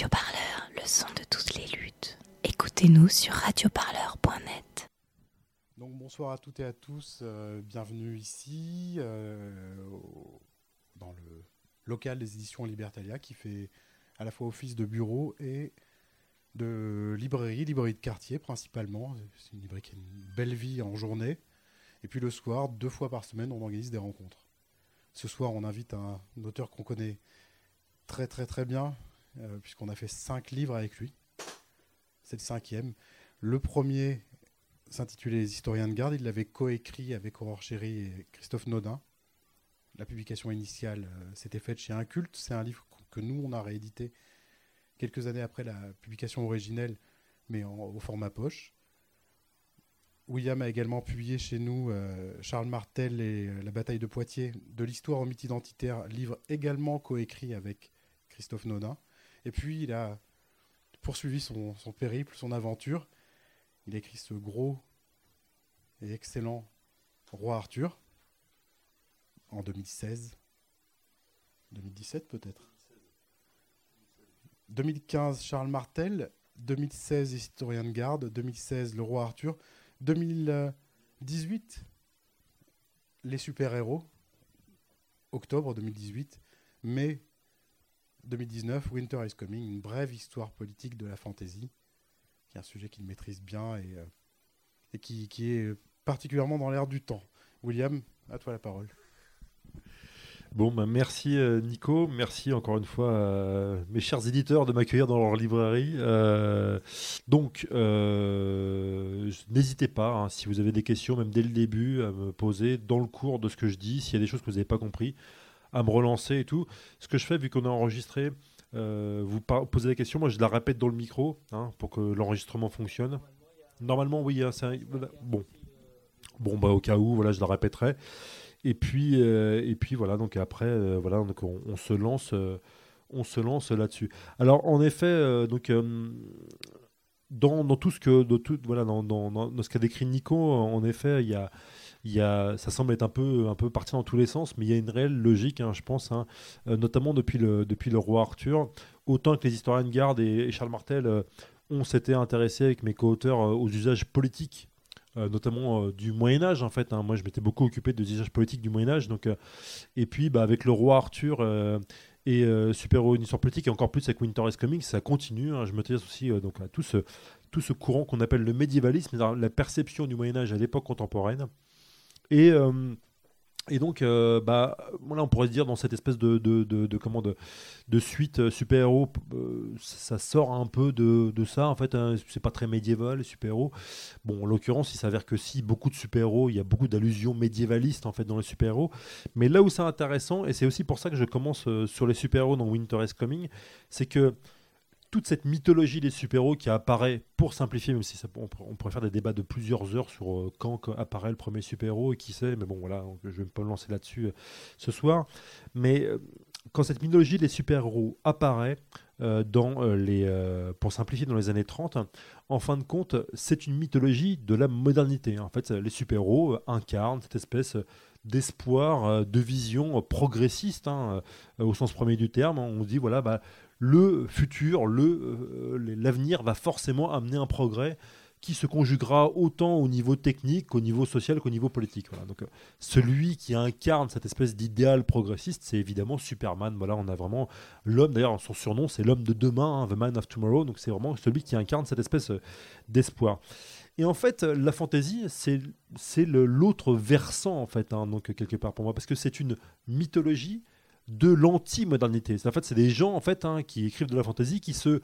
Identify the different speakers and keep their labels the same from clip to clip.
Speaker 1: Radio Parleur, le son de toutes les luttes. Écoutez-nous sur radioparleur.net.
Speaker 2: Donc bonsoir à toutes et à tous, euh, bienvenue ici euh, dans le local des éditions Libertalia qui fait à la fois office de bureau et de librairie, librairie de quartier principalement. C'est une librairie qui a une belle vie en journée. Et puis le soir, deux fois par semaine, on organise des rencontres. Ce soir, on invite un, auteur qu'on connaît très très très bien, euh, puisqu'on a fait cinq livres avec lui. C'est le cinquième. Le premier s'intitulait Les historiens de garde. Il l'avait coécrit avec Aurore Chéry et Christophe Nodin. La publication initiale euh, s'était faite chez Inculte. C'est un livre que nous, on a réédité quelques années après la publication originelle, mais en- au format poche. William a également publié chez nous euh, Charles Martel et La bataille de Poitiers, de l'histoire au mythe identitaire, livre également coécrit avec Christophe Nodin. Et puis, il a poursuivi son, périple, son aventure. Il écrit ce gros et excellent Roi Arthur en 2016. 2017 peut-être. 2015 Charles Martel, 2016 Historien de garde, 2016 Le Roi Arthur, 2018 Les super-héros, octobre 2018, mai 2019 Winter is Coming, une brève histoire politique de la fantaisie, qui est un sujet qu'il maîtrise bien et, euh, qui, est particulièrement dans l'air du temps. William, à toi la parole.
Speaker 3: Bon, bah, merci euh, Nico, merci encore une fois euh, mes chers éditeurs de m'accueillir dans leur librairie. Donc, n'hésitez pas, hein, si vous avez des questions, même dès le début, à me poser dans le cours de ce que je dis, s'il y a des choses que vous n'avez pas compris, à me relancer et tout. Ce que je fais, vu qu'on a enregistré, euh, vous posez la question, moi je la répète dans le micro hein, pour que l'enregistrement fonctionne. Normalement, oui, hein, un- bon. Bon, bah, au cas où, voilà, je la répéterai. Et puis, euh, et puis voilà, donc après, euh, voilà, donc on, se lance, on se lance là-dessus. Alors, en effet, donc dans, tout ce que, voilà, dans- dans ce qu'a décrit Nico, en effet, il y a, ça semble être un peu, un parti dans tous les sens, mais il y a une réelle logique, hein, je pense, hein, euh, notamment depuis le, roi Arthur. Autant que les historiens de garde et, Charles Martel euh, on s'était intéressé avec mes co-auteurs euh, aux usages politiques euh, notamment du Moyen Âge en fait. hein. Moi, je m'étais beaucoup occupé des usages politiques du Moyen Âge. Donc, et puis, bah, avec le roi Arthur et Super Héros une histoire politique, et encore plus avec Winter is Coming, ça continue. hein. Je m'intéresse aussi donc à tout ce, tout ce courant qu'on appelle le médiévalisme, la perception du Moyen Âge à l'époque contemporaine. Et euh, et donc, euh, bah, voilà, on pourrait se dire dans cette espèce de, de, de, comment, de, de suite euh, super-héros, ça sort un peu de, de ça. En fait, hein, c'est pas très médiéval, super-héros. Bon, en l'occurrence, il s'avère que si, beaucoup de super-héros, il y a beaucoup d'allusions médiévalistes en fait dans les super-héros. Mais là où c'est intéressant, et c'est aussi pour ça que je commence sur les super-héros dans Winter is Coming, c'est que toute cette mythologie des super-héros qui apparaît, pour simplifier, même si on, pourrait- faire des débats de plusieurs heures sur euh, quand apparaît le premier super-héros et qui sait, mais bon voilà, je vais pas me lancer là-dessus euh, ce soir. Mais euh, quand cette mythologie des super-héros apparaît, dans les, pour simplifier, dans les années 30, en fin de compte, c'est une mythologie de la modernité. En fait, les super-héros incarnent cette espèce d'espoir, de vision progressiste, hein, au sens premier du terme. On se dit, voilà, bah, le futur, euh, l'avenir va forcément amener un progrès qui se conjuguera autant au niveau technique qu'au niveau social qu'au niveau politique. Donc, euh, celui qui incarne cette espèce d'idéal progressiste, c'est évidemment Superman. Voilà, on a vraiment l'homme, d'ailleurs, son surnom, c'est l'homme de demain, hein, The Man of Tomorrow. Donc, c'est vraiment celui qui incarne cette espèce euh, d'espoir. Et en fait, la fantaisie, c'est, l'autre versant, en fait, hein, donc, quelque part pour moi, parce que c'est une mythologie de l'anti-modernité. En fait, c'est des gens en fait hein, qui écrivent de la fantaisie qui se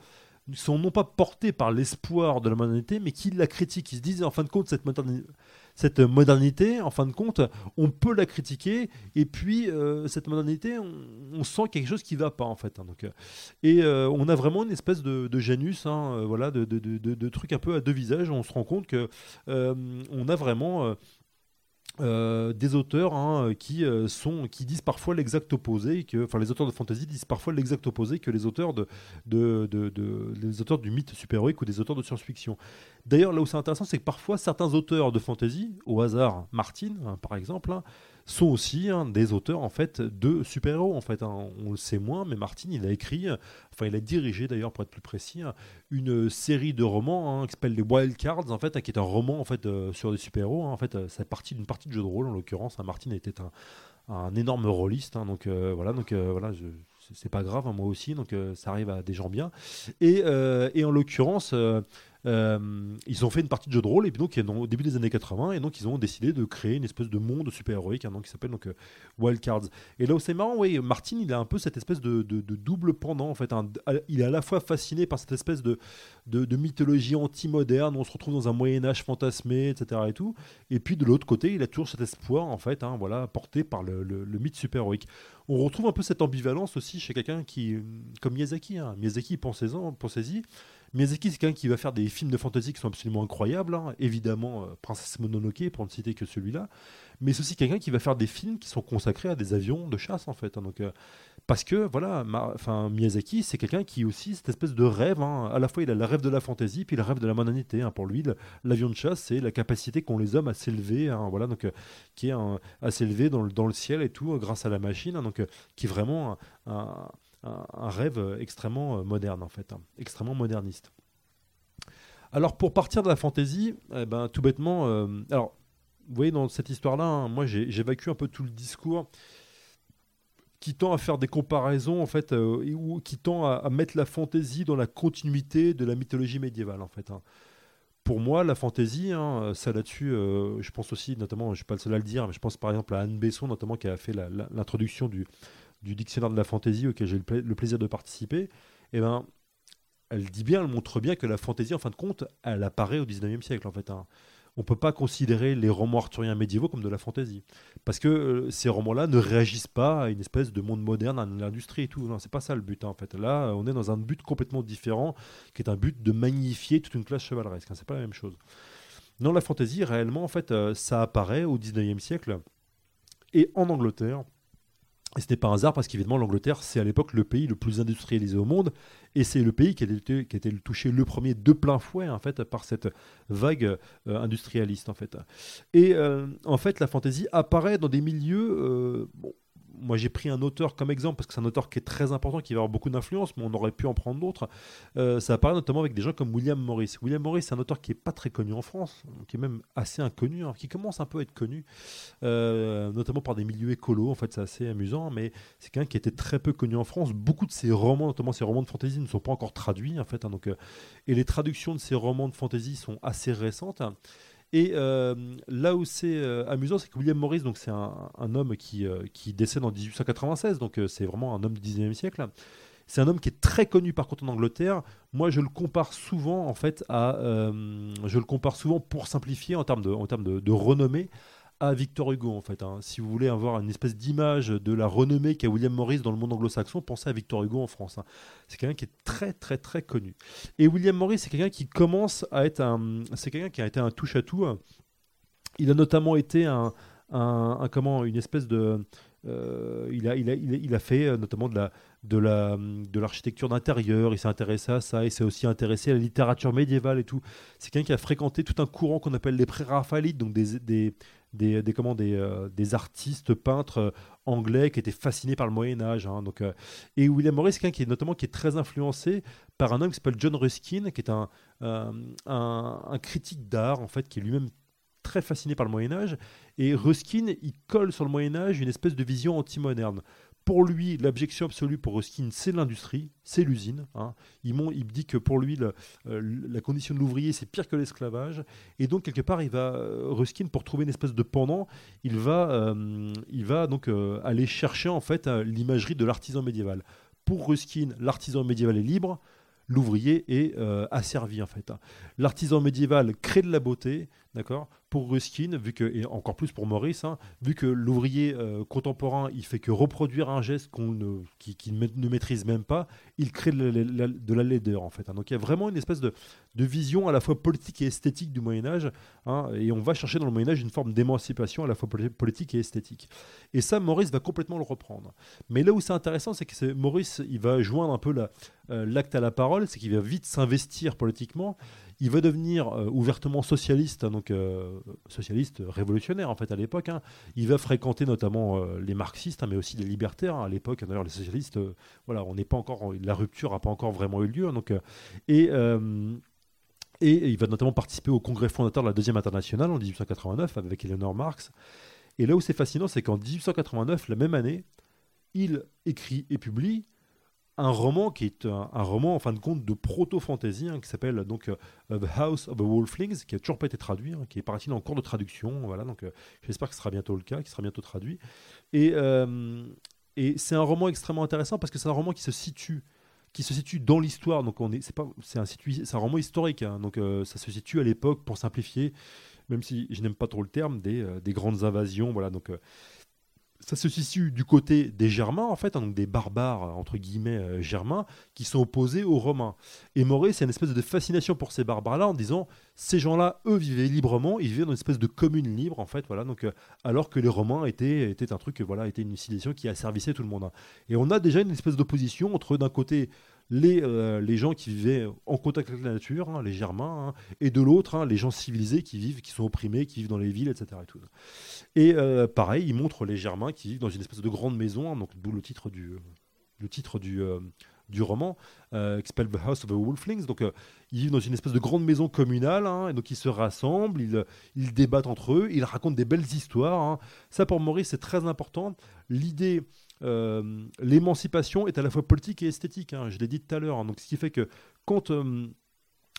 Speaker 3: sont non pas portés par l'espoir de la modernité, mais qui la critiquent. Ils se disent en fin de compte cette modernité, cette modernité, en fin de compte, on peut la critiquer. Et puis euh, cette modernité, on, sent quelque chose qui va pas en fait. hein. donc, euh, et euh, on a vraiment une espèce de, de Janus, hein, voilà, de, de, de, de- de truc un peu à deux visages. On se rend compte que on a vraiment euh, des auteurs hein, qui euh, sont qui disent parfois l'exact opposé que enfin les auteurs de fantasy disent parfois l'exact opposé que les auteurs de, de- de- les auteurs du mythe super-héroïque ou des auteurs de science-fiction. D'ailleurs là où c'est intéressant c'est que parfois certains auteurs de fantasy au hasard Martin hein, par exemple hein, sont aussi hein, des auteurs en fait de super-héros en fait. Hein. On le sait moins, mais Martin il a écrit, enfin il a dirigé d'ailleurs pour être plus précis, une série de romans hein, qui s'appelle les Wild Cards en fait, qui est un roman en fait sur des super-héros. en fait, c'est partie d'une partie de jeu de rôle en l'occurrence. Martin était un, un énorme rôliste, donc voilà, donc voilà, je, c'est pas grave, moi aussi, donc ça arrive à des gens bien. Et, et en l'occurrence, euh, ils ont fait une partie de jeu de rôle et puis donc au début des années 80 et donc ils ont décidé de créer une espèce de monde super héroïque hein, qui s'appelle donc euh, Wild Cards. Et là où c'est marrant, oui, Martin il a un peu cette espèce de, double pendant en fait. il est à la fois fasciné par cette espèce de, mythologie anti-moderne on se retrouve dans un Moyen Âge fantasmé, etc. et tout. Et puis de l'autre côté, il a toujours cet espoir en fait, hein, voilà, porté par le, mythe super héroïque. On retrouve un peu cette ambivalence aussi chez quelqu'un qui, comme Miyazaki, hein. Miyazaki, pensez-en, pensez-y. Miyazaki, c'est quelqu'un qui va faire des films de fantasy qui sont absolument incroyables. Hein. Évidemment, euh, Princesse Mononoke, pour ne citer que celui-là. Mais c'est aussi quelqu'un qui va faire des films qui sont consacrés à des avions de chasse, en fait. Hein. Donc, euh, parce que, voilà, enfin, Miyazaki, c'est quelqu'un qui aussi, cette espèce de rêve, hein. à la fois il a le rêve de la fantasy, puis le rêve de la modernité. Pour lui, l'avion de chasse, c'est la capacité qu'ont les hommes à s'élever, voilà, donc, euh, qui est à s'élever dans le, dans le ciel et tout, grâce à la machine, donc, qui est vraiment rêve extrêmement euh, moderne en fait, hein, extrêmement moderniste. Alors pour partir de la fantaisie, eh ben, tout bêtement, euh, alors vous voyez dans cette histoire-là, hein, moi j'évacue un peu tout le discours qui tend à faire des comparaisons en fait, euh, ou qui tend à, mettre la fantaisie dans la continuité de la mythologie médiévale en fait. Hein. Pour moi, la fantaisie, ça là-dessus, je pense aussi, notamment, je ne suis pas le seul à le dire, mais je pense par exemple à Anne Besson, notamment, qui a fait l'introduction du, du dictionnaire de la fantaisie auquel j'ai le, plaisir de participer, eh ben, elle dit bien, elle montre bien que la fantaisie, en fin de compte, elle apparaît au 19e siècle. En fait, hein. On ne peut pas considérer les romans arthuriens médiévaux comme de la fantaisie. Parce que euh, ces romans-là ne réagissent pas à une espèce de monde moderne, à l'industrie et tout. Non, c'est pas ça le but. Hein, en fait. Là, on est dans un but complètement différent, qui est un but de magnifier toute une classe chevaleresque. Hein, c'est pas la même chose. Non, la fantaisie, réellement, en fait, euh, ça apparaît au 19e siècle. Et en Angleterre, et ce n'est pas un hasard parce qu'évidemment l'Angleterre, c'est à l'époque le pays le plus industrialisé au monde et c'est le pays qui a, été, touché le premier de plein fouet en fait par cette vague euh, industrialiste en fait. Et euh, en fait la fantaisie apparaît dans des milieux euh, moi j'ai pris un auteur comme exemple parce que c'est un auteur qui est très important, qui va avoir beaucoup d'influence, mais on aurait pu en prendre d'autres. Euh, ça apparaît notamment avec des gens comme William Morris. William Morris, c'est un auteur qui est pas très connu en France, qui est même assez inconnu, hein, qui commence un peu à être connu, euh, notamment par des milieux écolos. En fait, c'est assez amusant, mais c'est quelqu'un qui était très peu connu en France. Beaucoup de ses romans, notamment ses romans de fantasy, ne sont pas encore traduits en fait. Hein, donc, euh, et les traductions de ces romans de fantasy sont assez récentes. Et euh, là où c'est euh, amusant, c'est que William Morris, donc c'est un, homme qui, euh, qui, décède en 1896, donc c'est vraiment un homme du 19e siècle. C'est un homme qui est très connu par contre en Angleterre. Moi, je le compare souvent en fait à, je le compare souvent pour simplifier en termes de, en termes de renommée à Victor Hugo en fait. Hein. Si vous voulez avoir une espèce d'image de la renommée qu'a William Morris dans le monde anglo-saxon, pensez à Victor Hugo en France. Hein. C'est quelqu'un qui est très très très connu. Et William Morris, c'est quelqu'un qui commence à être un, c'est quelqu'un qui a été un touche à tout. Il a notamment été un, comment, une espèce de, euh, il, a, il, a, il, a, fait euh, notamment de la, de la de l'architecture d'intérieur, il s'est intéressé à ça, il s'est aussi intéressé à la littérature médiévale et tout. C'est quelqu'un qui a fréquenté tout un courant qu'on appelle les pré-raphaélites, donc des, des, comment, des, euh, des artistes peintres euh, anglais qui étaient fascinés par le Moyen Âge. Hein, euh, et William Morris, qui est notamment qui est très influencé par un homme qui s'appelle John Ruskin, qui est un, un, un critique d'art en fait, qui est lui-même très fasciné par le Moyen Âge. Et Ruskin, il colle sur le Moyen Âge une espèce de vision anti-moderne. Pour lui, l'objection absolue pour Ruskin, c'est l'industrie, c'est l'usine. Hein. Il, dit que pour lui, euh, la condition de l'ouvrier, c'est pire que l'esclavage. Et donc, quelque part, il va, euh, Ruskin, pour trouver une espèce de pendant, il va, euh, donc aller chercher en fait l'imagerie de l'artisan médiéval. Pour Ruskin, l'artisan médiéval est libre, l'ouvrier est asservi en fait. L'artisan médiéval crée de la beauté, d'accord pour Ruskin, vu que, et encore plus pour Maurice, hein, vu que l'ouvrier euh, contemporain, il fait que reproduire un geste qu'on ne, qu'il ne maîtrise même pas, il crée de la, de la laideur en fait. Hein. Donc il y a vraiment une espèce de, de, vision à la fois politique et esthétique du Moyen Âge, hein, et on va chercher dans le Moyen Âge une forme d'émancipation à la fois politique et esthétique. Et ça, Maurice va complètement le reprendre. Mais là où c'est intéressant, c'est que Maurice, il va joindre un peu euh, l'acte à la parole, c'est qu'il va vite s'investir politiquement il va devenir euh, ouvertement socialiste, hein, donc euh, socialiste révolutionnaire en fait à l'époque. hein. Il va fréquenter notamment euh, les marxistes, hein, mais aussi les libertaires à l'époque. D'ailleurs, les socialistes, voilà, on n'est pas encore, la rupture n'a pas encore vraiment eu lieu. donc, et et il va notamment participer au congrès fondateur de la Deuxième Internationale en 1889 avec Eleanor Marx. Et là où c'est fascinant, c'est qu'en 1889, la même année, il écrit et publie un roman qui est un, roman en fin de compte de proto-fantasy hein, qui s'appelle donc euh, The House of the Wolflings, qui a toujours pas été traduit, hein, qui est paraît-il en cours de traduction. Voilà, donc euh, j'espère que ce sera bientôt le cas, qu'il sera bientôt traduit. Et, euh, et c'est un roman extrêmement intéressant parce que c'est un roman qui se situe qui se situe dans l'histoire. Donc on est, c'est pas, c'est un, c'est un roman historique. hein. donc ça se situe à l'époque, pour simplifier, même si je n'aime pas trop le terme, des, des grandes invasions. Voilà, donc ça se situe du côté des Germains, en fait, hein, donc des barbares, entre guillemets, euh, germains, qui sont opposés aux Romains. Et Maurice, c'est une espèce de fascination pour ces barbares-là, en disant, ces gens-là, eux, vivaient librement, ils vivaient dans une espèce de commune libre, en fait, voilà, donc, euh, alors que les Romains étaient, étaient un truc, euh, voilà, une civilisation qui asservissait tout le monde. hein. Et on a déjà une espèce d'opposition entre, d'un côté, les, euh, les gens qui vivaient en contact avec la nature, hein, les Germains, hein, et de l'autre, hein, les gens civilisés qui vivent, qui sont opprimés, qui vivent dans les villes, etc. Et, et euh, pareil, il montre les Germains qui vivent dans une espèce de grande maison, donc d'où le titre du, le titre du, euh, du roman, euh, qui s'appelle The House of the Wolflings. Donc, ils vivent dans une espèce de grande maison communale, et donc ils se rassemblent, ils, ils débattent entre eux, ils racontent des belles histoires. Ça, pour Maurice, c'est très important. L'idée, l'émancipation est à la fois politique et esthétique. hein, je l'ai dit tout à l'heure. hein. donc, ce qui fait que quand euh,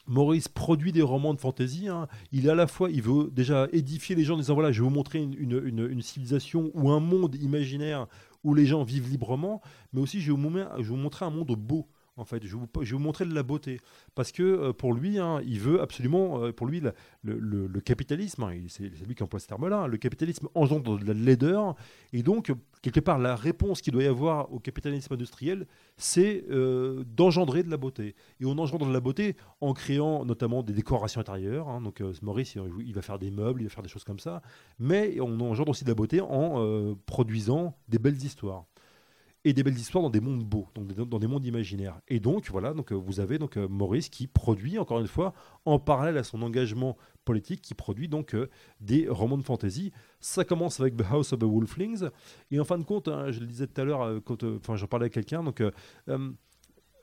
Speaker 3: Maurice produit des romans de fantasy. hein. Il à la fois, il veut déjà édifier les gens en disant voilà, je vais vous montrer une, une- civilisation ou un monde imaginaire où les gens vivent librement, mais aussi je je vais vous montrer un monde beau. En fait, je vais vous, montrer de la beauté. Parce que euh, pour lui, hein, il veut absolument, euh, pour lui, le, capitalisme, hein, c'est lui qui emploie ce terme-là, hein, le capitalisme engendre de la laideur. Et donc, euh, quelque part, la réponse qu'il doit y avoir au capitalisme industriel, c'est d'engendrer de la beauté. Et on engendre de la beauté en créant notamment des décorations intérieures. donc, Maurice, il, va faire des meubles, il va faire des choses comme ça. Mais on engendre aussi de la beauté en produisant des belles histoires. Et des belles histoires dans des mondes beaux, donc dans des mondes imaginaires. Et donc, voilà, donc, euh, vous avez donc, euh, Maurice qui produit, encore une fois, en parallèle à son engagement politique, qui produit donc euh, des romans de fantasy. Ça commence avec The House of the Wolflings. Et en fin de compte, hein, je le disais tout à l'heure, enfin, j'en parlais à quelqu'un, donc.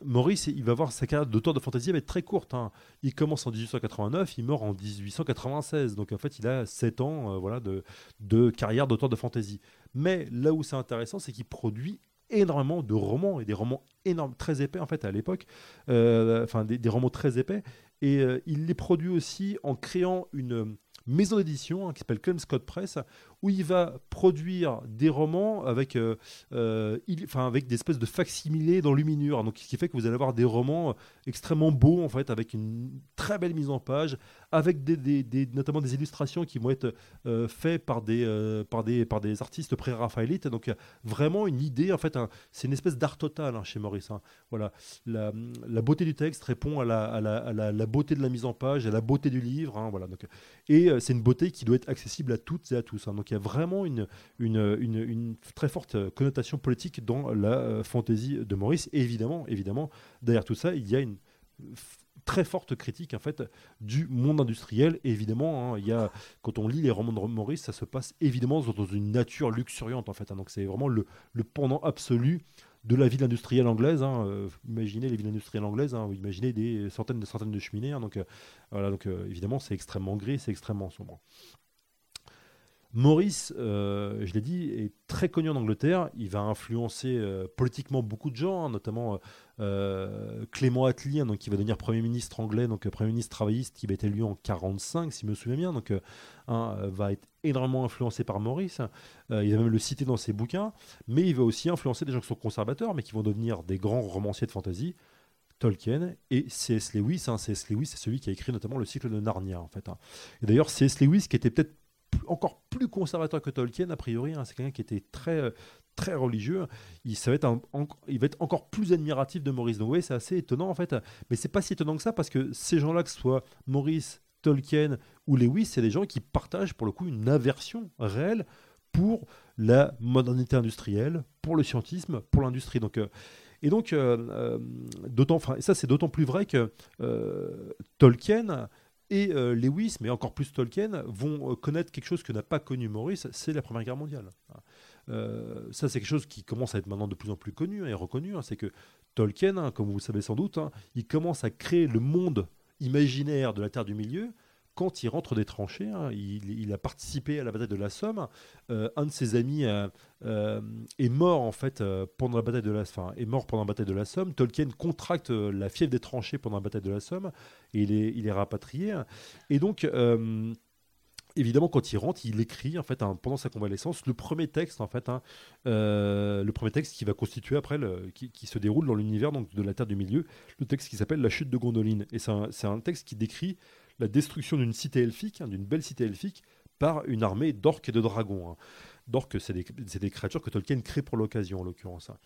Speaker 3: Maurice, il va voir sa carrière d'auteur de fantasy va être très courte. hein. Il commence en 1889, il meurt en 1896. Donc en fait, il a 7 ans voilà, de, de carrière d'auteur de fantasy. Mais là où c'est intéressant, c'est qu'il produit énormément de romans et des romans énormes, très épais en fait à l'époque, Euh, enfin des, romans très épais. Et euh, il les produit aussi en créant une maison d'édition hein, qui s'appelle Clem Scott Press, où il va produire des romans avec, euh, euh, enfin, avec des espèces de facsimilés d'enluminure. Donc, ce qui fait que vous allez avoir des romans extrêmement beaux, en fait, avec une très belle mise en page, avec des, des- notamment des illustrations qui vont être euh, faites par des, euh, par, des, par des artistes pré-raphaélites. Donc, vraiment une idée, en fait, c'est une espèce d'art total hein, chez Maurice. hein. Voilà. La, la beauté du texte répond à la, à la- à la- beauté de la mise en page, à la beauté du livre. hein, voilà. Donc, et c'est une beauté qui doit être accessible à toutes et à tous. Donc il y a vraiment une, très forte connotation politique dans la euh, fantaisie de Maurice. Et évidemment, évidemment, derrière tout ça, il y a une très forte critique en fait du monde industriel. Et évidemment, hein, il y a, quand on lit les romans de Maurice, ça se passe évidemment dans une nature luxuriante en fait. hein. Donc c'est vraiment le, pendant absolu de la ville industrielle anglaise. hein. Euh, imaginez les villes industrielles anglaises, ou imaginez des centaines de centaines de cheminées. donc euh, voilà, donc évidemment, c'est extrêmement gris, c'est extrêmement sombre. Maurice, euh, je l'ai dit, est très connu en Angleterre. Il va influencer euh, politiquement beaucoup de gens, hein, notamment euh, Clément Attlee, hein, donc, qui va devenir Premier ministre anglais, donc Premier ministre travailliste, qui va être élu en 45, si je me souviens bien. Donc, hein, va être énormément influencé par Maurice. Il va même le citer dans ses bouquins. Mais il va aussi influencer des gens qui sont conservateurs, mais qui vont devenir des grands romanciers de fantasy. Tolkien et C.S. Lewis. C.S. Lewis, c'est celui qui a écrit notamment le cycle de Narnia, en fait. Et d'ailleurs, C.S. Lewis, qui était peut-être encore plus conservateur que Tolkien, a priori, hein, c'est quelqu'un qui était très, euh, très religieux. Il, va être encore plus admiratif de Maurice. Oui, c'est assez étonnant, en fait. Mais c'est pas si étonnant que ça, parce que ces gens-là, que ce soit Maurice, Tolkien ou Lewis, c'est des gens qui partagent, pour le coup, une aversion réelle pour la modernité industrielle, pour le scientisme, pour l'industrie. Donc, euh, Et donc, d'autant, ça c'est d'autant plus vrai que Tolkien et Lewis, mais encore plus Tolkien, vont connaître quelque chose que n'a pas connu Maurice, c'est la Première Guerre mondiale. ça, c'est quelque chose qui commence à être maintenant de plus en plus connu et reconnu. Hein. c'est que Tolkien, hein, comme vous le savez sans doute, hein, il commence à créer le monde imaginaire de la Terre du Milieu quand il rentre des tranchées. Hein, il, a participé à la bataille de la Somme. Euh, un de ses amis euh, euh, est mort en fait pendant la bataille de la, est mort pendant la bataille de la Somme. Tolkien contracte la fièvre des tranchées pendant la bataille de la Somme et il est, il est rapatrié. Et donc évidemment, quand il rentre, il écrit en fait pendant sa convalescence le premier texte en fait, hein, le premier texte qui va constituer après le, qui, se déroule dans l'univers donc de la Terre du Milieu, le texte qui s'appelle La chute de Gondoline. Et c'est un, un, texte qui décrit la destruction d'une cité elfique, hein, d'une belle cité elfique, par une armée d'orques et de dragons. Hein. D'orques, c'est des, créatures que Tolkien crée pour l'occasion, en l'occurrence. Hein.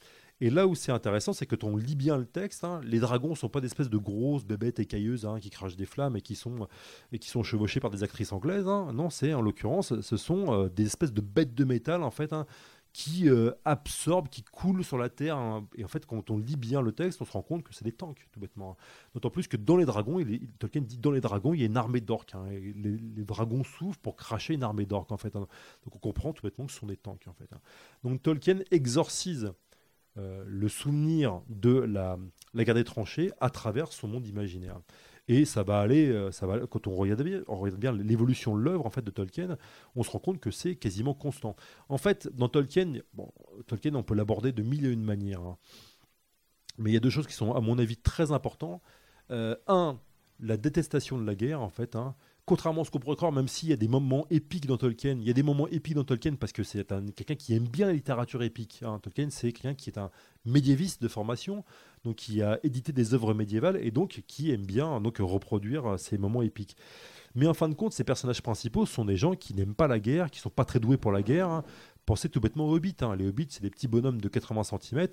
Speaker 3: Et là où c'est intéressant, c'est que quand on lit bien le texte, les dragons ne sont pas des espèces de grosses bébêtes écailleuses qui crachent des flammes et qui sont, et qui sont chevauchées par des actrices anglaises. Non, c'est en l'occurrence, ce sont euh, des espèces de bêtes de métal, en fait, qui euh, absorbent, qui coulent sur la terre. Hein. Et en fait, quand on lit bien le texte, on se rend compte que c'est des tanks, tout bêtement. D'autant plus que dans les dragons, il Tolkien dit dans les dragons, il y a une armée d'orques. Hein. les, dragons s'ouvrent pour cracher une armée d'orques, en. Hein. Donc on comprend tout bêtement que ce sont des tanks, en fait. Donc Tolkien exorcise euh, le souvenir de la, la guerre des tranchées à travers son monde imaginaire. Et ça va aller, euh, ça va, quand on regarde bien, l'évolution de l'œuvre en fait de Tolkien, on se rend compte que c'est quasiment constant. En fait, dans Tolkien, Tolkien, on peut l'aborder de mille et une manières. Hein. Mais il y a deux choses qui sont, à mon avis, très importantes. Euh, un, la détestation de la guerre, en fait. Hein contrairement à ce qu'on pourrait croire, même s'il y a des moments épiques dans Tolkien, il y a des moments épiques dans Tolkien parce que c'est quelqu'un qui aime bien la littérature épique. Hein. Tolkien, c'est quelqu'un qui est un médiéviste de formation, donc qui a édité des œuvres médiévales et donc qui aime bien donc reproduire ces moments épiques. Mais en fin de compte, ces personnages principaux sont des gens qui n'aiment pas la guerre, qui sont pas très doués pour la guerre. Hein. Pensez tout bêtement aux hobbits. Hein. Les hobbits, c'est des petits bonhommes de 80 cm.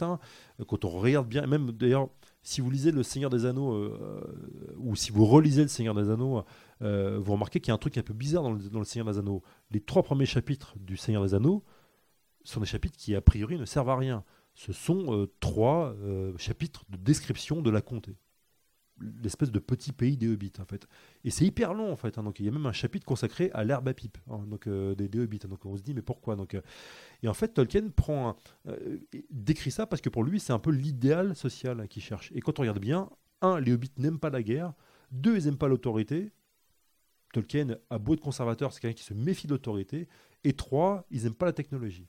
Speaker 3: Quand on regarde bien, même d'ailleurs, si vous lisez Le Seigneur des Anneaux, euh, ou si vous relisez Le Seigneur des Anneaux, euh, vous remarquez qu'il y a un truc un peu bizarre dans le, Seigneur des Anneaux. Les trois premiers chapitres du Seigneur des Anneaux sont des chapitres qui, a priori, ne servent à rien. Ce sont euh, trois chapitres de description de la comté l'espèce de petit pays des hobbits en fait. Et c'est hyper long en fait. Hein. donc il y a même un chapitre consacré à l'herbe à pipe hein, donc euh, des, hobbits. Hein. donc on se dit mais pourquoi donc euh, et en fait Tolkien euh, décrit ça parce que pour lui c'est un peu l'idéal social qu'il cherche. Et quand on regarde bien, un les hobbits n'aiment pas la guerre, deux ils n'aiment pas l'autorité. Tolkien a beau être conservateur, c'est quelqu'un qui se méfie de l'autorité. Et trois, ils n'aiment pas la technologie.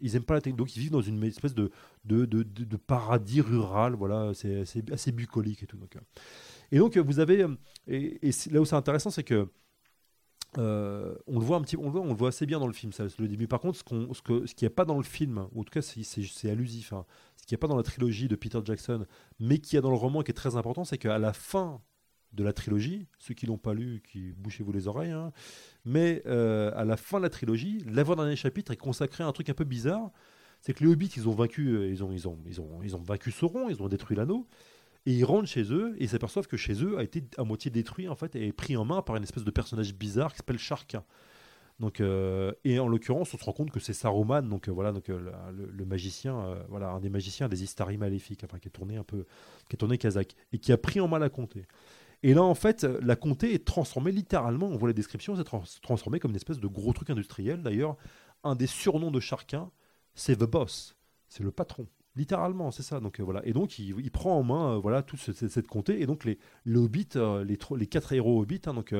Speaker 3: Ils aiment pas la technologie, donc ils vivent dans une espèce de, de, de, paradis rural. Voilà, c'est assez, bucolique et tout. Donc, euh. et donc vous avez, euh, et, là où c'est intéressant, c'est que euh, on le voit un petit, on le voit, on le voit assez bien dans le film, ça, le début. Par contre, ce, qu'on, ce, que, ce qui n'est pas dans le film, ou en tout cas c'est, allusif, hein, ce qui n'est pas dans la trilogie de Peter Jackson, mais qui est dans le roman qui est très important, c'est qu'à la fin de la trilogie. Ceux qui l'ont pas lu, qui bouchez-vous les oreilles. Hein. Mais euh, à la fin de la trilogie, l'avant-dernier chapitre est consacré à un truc un peu bizarre. C'est que les hobbits, ils ont vaincu, euh, ils ont, ils ont, ils ont, ils ont vaincu Sauron, ils ont détruit l'anneau. Et ils rentrent chez eux et ils s'aperçoivent que chez eux a été à moitié détruit en fait et pris en main par une espèce de personnage bizarre qui s'appelle Shark. Donc, euh, et en l'occurrence, on se rend compte que c'est Saruman, donc voilà, donc le, magicien, voilà, un des magiciens des Istari maléfiques, enfin qui est tourné un peu, qui est tourné kazakh et qui a pris en main la comté. Et là, en fait, la comté est transformée littéralement, on voit la description, c'est transformé comme une espèce de gros truc industriel. D'ailleurs, un des surnoms de Charquin, c'est The Boss, c'est le patron. Littéralement, c'est ça. Donc euh, voilà. Et donc il, prend en main euh, voilà toute cette, comté. Et donc les, hobbits, euh, les, quatre héros hobbits, hein, donc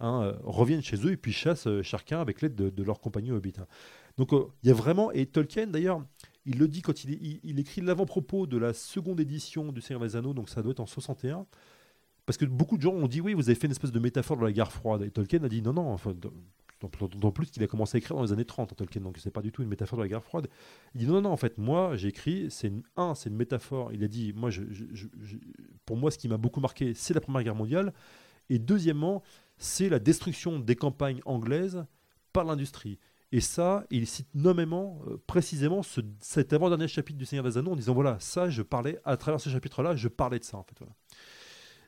Speaker 3: hein, reviennent chez eux et puis chassent Charquin avec l'aide de, leurs compagnons hobbits. Hein. Donc il y a vraiment et Tolkien d'ailleurs, il le dit quand il écrit l'avant-propos de la seconde édition du Seigneur des Anneaux. Donc ça doit être en 61. Parce que beaucoup de gens ont dit oui, vous avez fait une espèce de métaphore de la guerre froide. Et Tolkien a dit non, non, enfin, d'autant plus qu'il a commencé à écrire dans les années 30, Tolkien, donc c'est pas du tout une métaphore de la guerre froide. Il dit non, non, en fait, moi, j'ai écrit, c'est un, c'est une métaphore. Il a dit, moi, pour moi, ce qui m'a beaucoup marqué, c'est la Première Guerre mondiale. Et deuxièmement, c'est la destruction des campagnes anglaises par l'industrie. Et ça, il cite nommément, euh, précisément, ce, cet avant-dernier chapitre du Seigneur des Anneaux en disant voilà, ça, je parlais, à travers ce chapitre-là, je parlais de ça, en fait.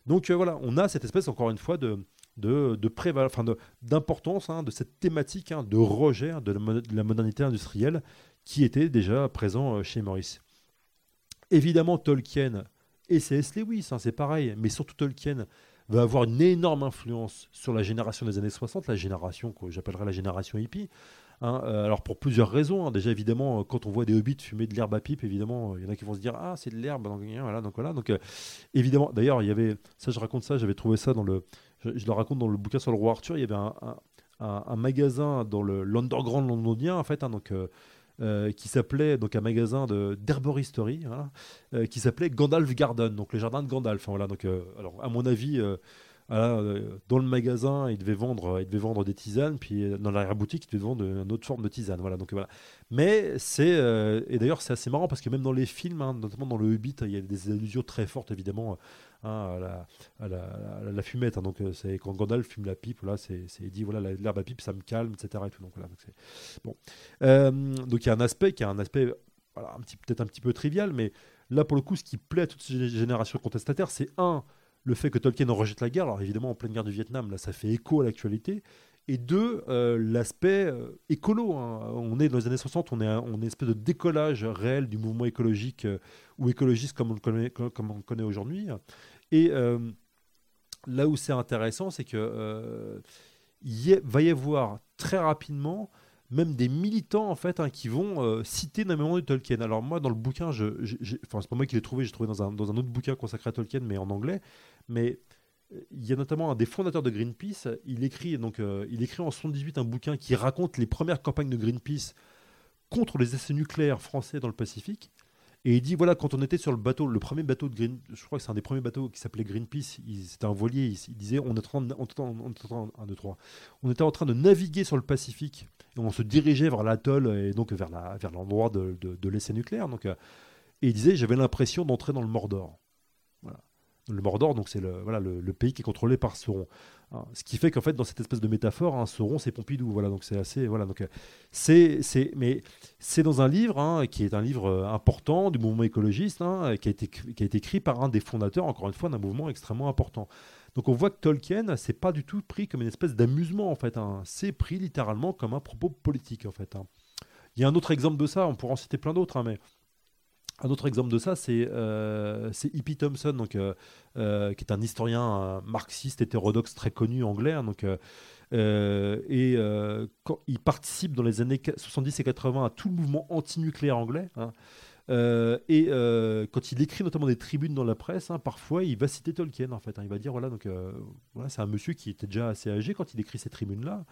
Speaker 3: Donc euh, voilà, on a cette espèce, encore une fois, de, de, d'importance hein, de cette thématique hein, de rejet de, la, modernité industrielle qui était déjà présent euh, chez Maurice. Évidemment, Tolkien et C.S. Lewis, hein, c'est pareil, mais surtout Tolkien va avoir une énorme influence sur la génération des années 60, la génération que j'appellerais la génération hippie. Hein, euh, alors pour plusieurs raisons. Hein. Déjà évidemment, euh, quand on voit des hobbits fumer de l'herbe à pipe, évidemment, il y en a qui vont se dire ah c'est de l'herbe. Donc voilà, donc voilà. Donc euh, évidemment, d'ailleurs il y avait ça, je raconte ça, j'avais trouvé ça dans le, je, le raconte dans le bouquin sur le roi Arthur. Il y avait un, un, magasin dans le l'underground londonien en fait, hein, donc. qui s'appelait donc un magasin d'herboristerie qui s'appelait Gandalf Garden donc le jardin de Gandalf voilà donc alors à mon avis euh, dans le magasin, il devait vendre, il devait vendre des tisanes, puis euh, dans l'arrière-boutique, il devait vendre une autre forme de tisane. Voilà, donc voilà. Mais c'est euh, et d'ailleurs c'est assez marrant parce que même dans les films, hein, notamment dans le Hobbit, il y a des allusions très fortes évidemment hein, à, la, fumette. Hein. donc quand Gandalf fume la pipe, là, c'est dit voilà l'herbe à pipe, ça me calme, etc. Donc voilà. Donc, il y a un aspect qui a un aspect voilà, peut-être un petit peu trivial, mais là pour le coup, ce qui plaît à toutes ces générations contestataires, c'est un le fait que Tolkien en rejette la guerre, alors évidemment en pleine guerre du Vietnam, là ça fait écho à l'actualité, et deux, euh, l'aspect euh, écolo. Hein. On est dans les années 60, on est, une espèce de décollage réel du mouvement écologique euh, ou écologiste comme on le connaît, aujourd'hui. Et là où c'est intéressant, c'est que il va y avoir très rapidement même des militants en fait hein, qui vont euh, citer énormément de Tolkien. Alors moi dans le bouquin, je, enfin c'est pas moi qui l'ai trouvé, j'ai trouvé dans un, dans un autre bouquin consacré à Tolkien mais en anglais. Mais euh, il y a notamment un des fondateurs de Greenpeace, il écrit donc euh, il écrit en 78 un bouquin qui raconte les premières campagnes de Greenpeace contre les essais nucléaires français dans le Pacifique. Et il dit voilà, quand on était sur le bateau, le premier bateau de Green, je crois que c'est un des premiers bateaux qui s'appelait Greenpeace, c'était un voilier, il, disait on, était en, train de naviguer sur le Pacifique et on se dirigeait vers l'atoll et donc vers l'endroit de l'essai nucléaire. Donc, euh, et il disait j'avais l'impression d'entrer dans le Mordor. Le Mordor, donc c'est le, voilà, le, pays qui est contrôlé par Sauron. Hein, ce qui fait qu'en fait, dans cette espèce de métaphore, hein, Sauron, c'est Pompidou. Voilà, donc c'est assez. Voilà, donc euh, c'est, c'est, mais c'est dans un livre hein, qui est un livre euh, important du mouvement écologiste, qui, a été, qui a été écrit par un des fondateurs, encore une fois, d'un mouvement extrêmement important. Donc on voit que Tolkien, c'est pas du tout pris comme une espèce d'amusement en fait. C'est pris littéralement comme un propos politique en fait. Il y a un autre exemple de ça, on pourra en citer plein d'autres, mais un autre exemple de ça, c'est euh, E.P. Thompson, donc, euh, euh, qui est un historien marxiste hétérodoxe très connu anglais. Hein, donc, et quand il participe dans les années 70 et 80 à tout le mouvement anti-nucléaire anglais. Hein, et quand il écrit notamment des tribunes dans la presse, hein, parfois il va citer Tolkien en fait. il va dire voilà donc voilà c'est un monsieur qui était déjà assez âgé quand il écrit ces tribunes là.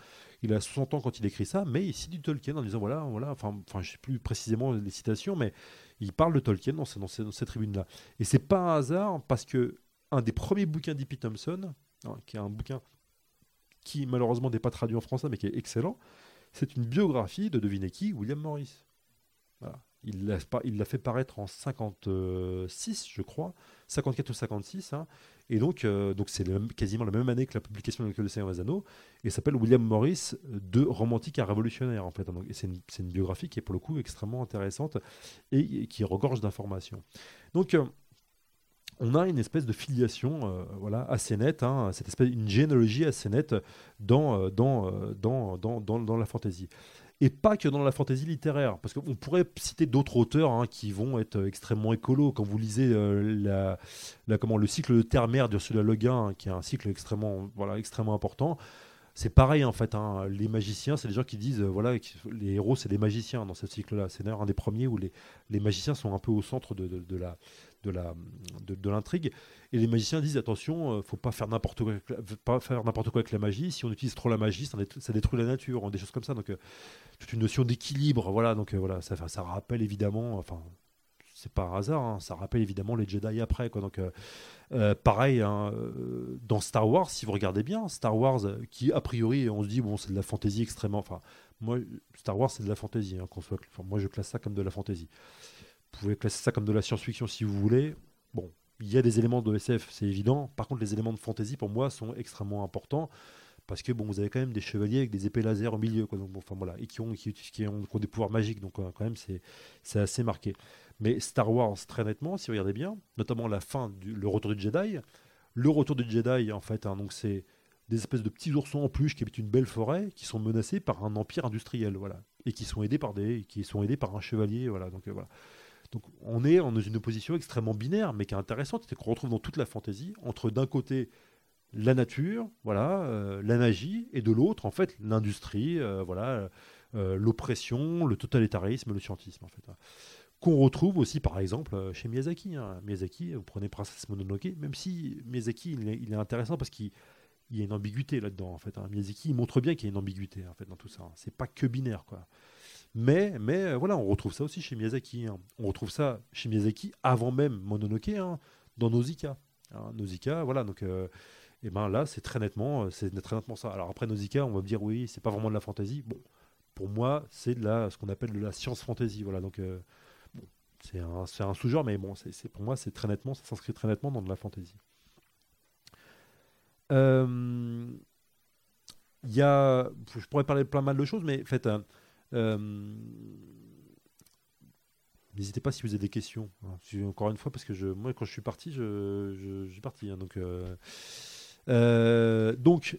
Speaker 3: Il a 60 ans quand il écrit ça, mais il cite du Tolkien en disant voilà voilà enfin enfin je sais plus précisément les citations, mais il parle de Tolkien dans, dans, cette tribune-là. Et c'est pas un hasard parce que un des premiers bouquins d'E.P. Thompson, hein, qui est un bouquin qui malheureusement n'est pas traduit en français mais qui est excellent, c'est une biographie de devinez qui William Morris. Il l'a fait paraître en 56, je crois, 54 ou 56. Hein. Et donc, euh, donc c'est quasiment la même année que la publication de Le Seigneur des Anneaux. Et s'appelle William Morris de romantique à révolutionnaire, en fait. c'est une, biographie qui est pour le coup extrêmement intéressante et, qui regorge d'informations. Donc, euh, on a une espèce de filiation euh, voilà, assez nette, hein, cette espèce, une généalogie assez nette dans, dans, dans, dans, dans la fantaisie et pas que dans la fantaisie littéraire. Parce qu'on pourrait citer d'autres auteurs hein, qui vont être euh, extrêmement écolos. Quand vous lisez euh, la, comment, le cycle de Terre-Mère d'Ursula Le Guin, hein, qui est un cycle extrêmement, voilà, extrêmement important, c'est pareil en fait. Hein. Les magiciens, c'est les gens qui disent, euh, voilà, les héros, c'est des magiciens dans ce cycle-là. C'est d'ailleurs un des premiers où les, les, magiciens sont un peu au centre de, de, la de la de, l'intrigue et les magiciens disent attention euh, faut pas faire n'importe quoi pas faire n'importe quoi avec la magie si on utilise trop la magie ça détruit la nature des choses comme ça donc euh, toute une notion d'équilibre voilà donc voilà ça ça rappelle évidemment enfin c'est pas un hasard, hein. ça rappelle évidemment les Jedi après. Quoi. Donc, euh, euh, pareil, hein, euh, dans Star Wars, si vous regardez bien, Star Wars, qui a priori, on se dit, bon, c'est de la fantaisie extrêmement. Enfin, moi, Star Wars, c'est de la fantaisie. Hein, soit... moi, je classe ça comme de la fantaisie. Pouvez classer ça comme de la science-fiction si vous voulez. Bon, il y a des éléments de SF, c'est évident. Par contre, les éléments de fantaisie, pour moi, sont extrêmement importants parce que bon, vous avez quand même des chevaliers avec des épées laser au milieu, quoi, donc, enfin, voilà, et qui ont, qui, ont, des pouvoirs magiques, donc quand même c'est assez marqué. Mais Star Wars, très nettement, si vous regardez bien, notamment la fin, du, le retour du Jedi, le retour du Jedi, en fait, hein, donc c'est des espèces de petits oursons en peluche qui habitent une belle forêt, qui sont menacés par un empire industriel, voilà, et qui sont aidés par des, qui sont aidés par un chevalier, voilà, donc euh, voilà. Donc on est dans une opposition extrêmement binaire, mais qui est intéressante, c'est qu'on retrouve dans toute la fantaisie entre d'un côté la nature, voilà, euh, la magie, et de l'autre, en fait, l'industrie, euh, voilà, euh, l'oppression, le totalitarisme, le scientisme, en fait. Hein. Qu'on retrouve aussi, par exemple, chez Miyazaki. Hein. Miyazaki, vous prenez Princesse Mononoke, même si Miyazaki, il est, intéressant parce qu'il y a une ambiguïté là-dedans, en fait. Hein. Miyazaki, il montre bien qu'il y a une ambiguïté, en fait, dans tout ça. C'est pas que binaire, quoi. Mais, mais voilà, on retrouve ça aussi chez Miyazaki. On retrouve ça chez Miyazaki avant même Mononoke, dans Nausicaa. Nausicaa, voilà, donc et ben là, c'est très nettement, euh, c'est très nettement ça. Alors après Nausicaa, on va me dire oui, c'est pas vraiment de la fantasy. Bon, pour moi, c'est de la, ce qu'on appelle de la science fantasy. Voilà, donc euh, bon, c'est un, un sous-genre, mais bon, c'est, pour moi, c'est très nettement, ça s'inscrit très nettement dans de la fantasy. Euh, il y a, je pourrais parler de plein mal de choses, mais faites, n'hésitez pas si vous avez des questions. Encore une fois, parce que moi, quand je suis parti, je, suis parti. Hein, donc, euh, donc,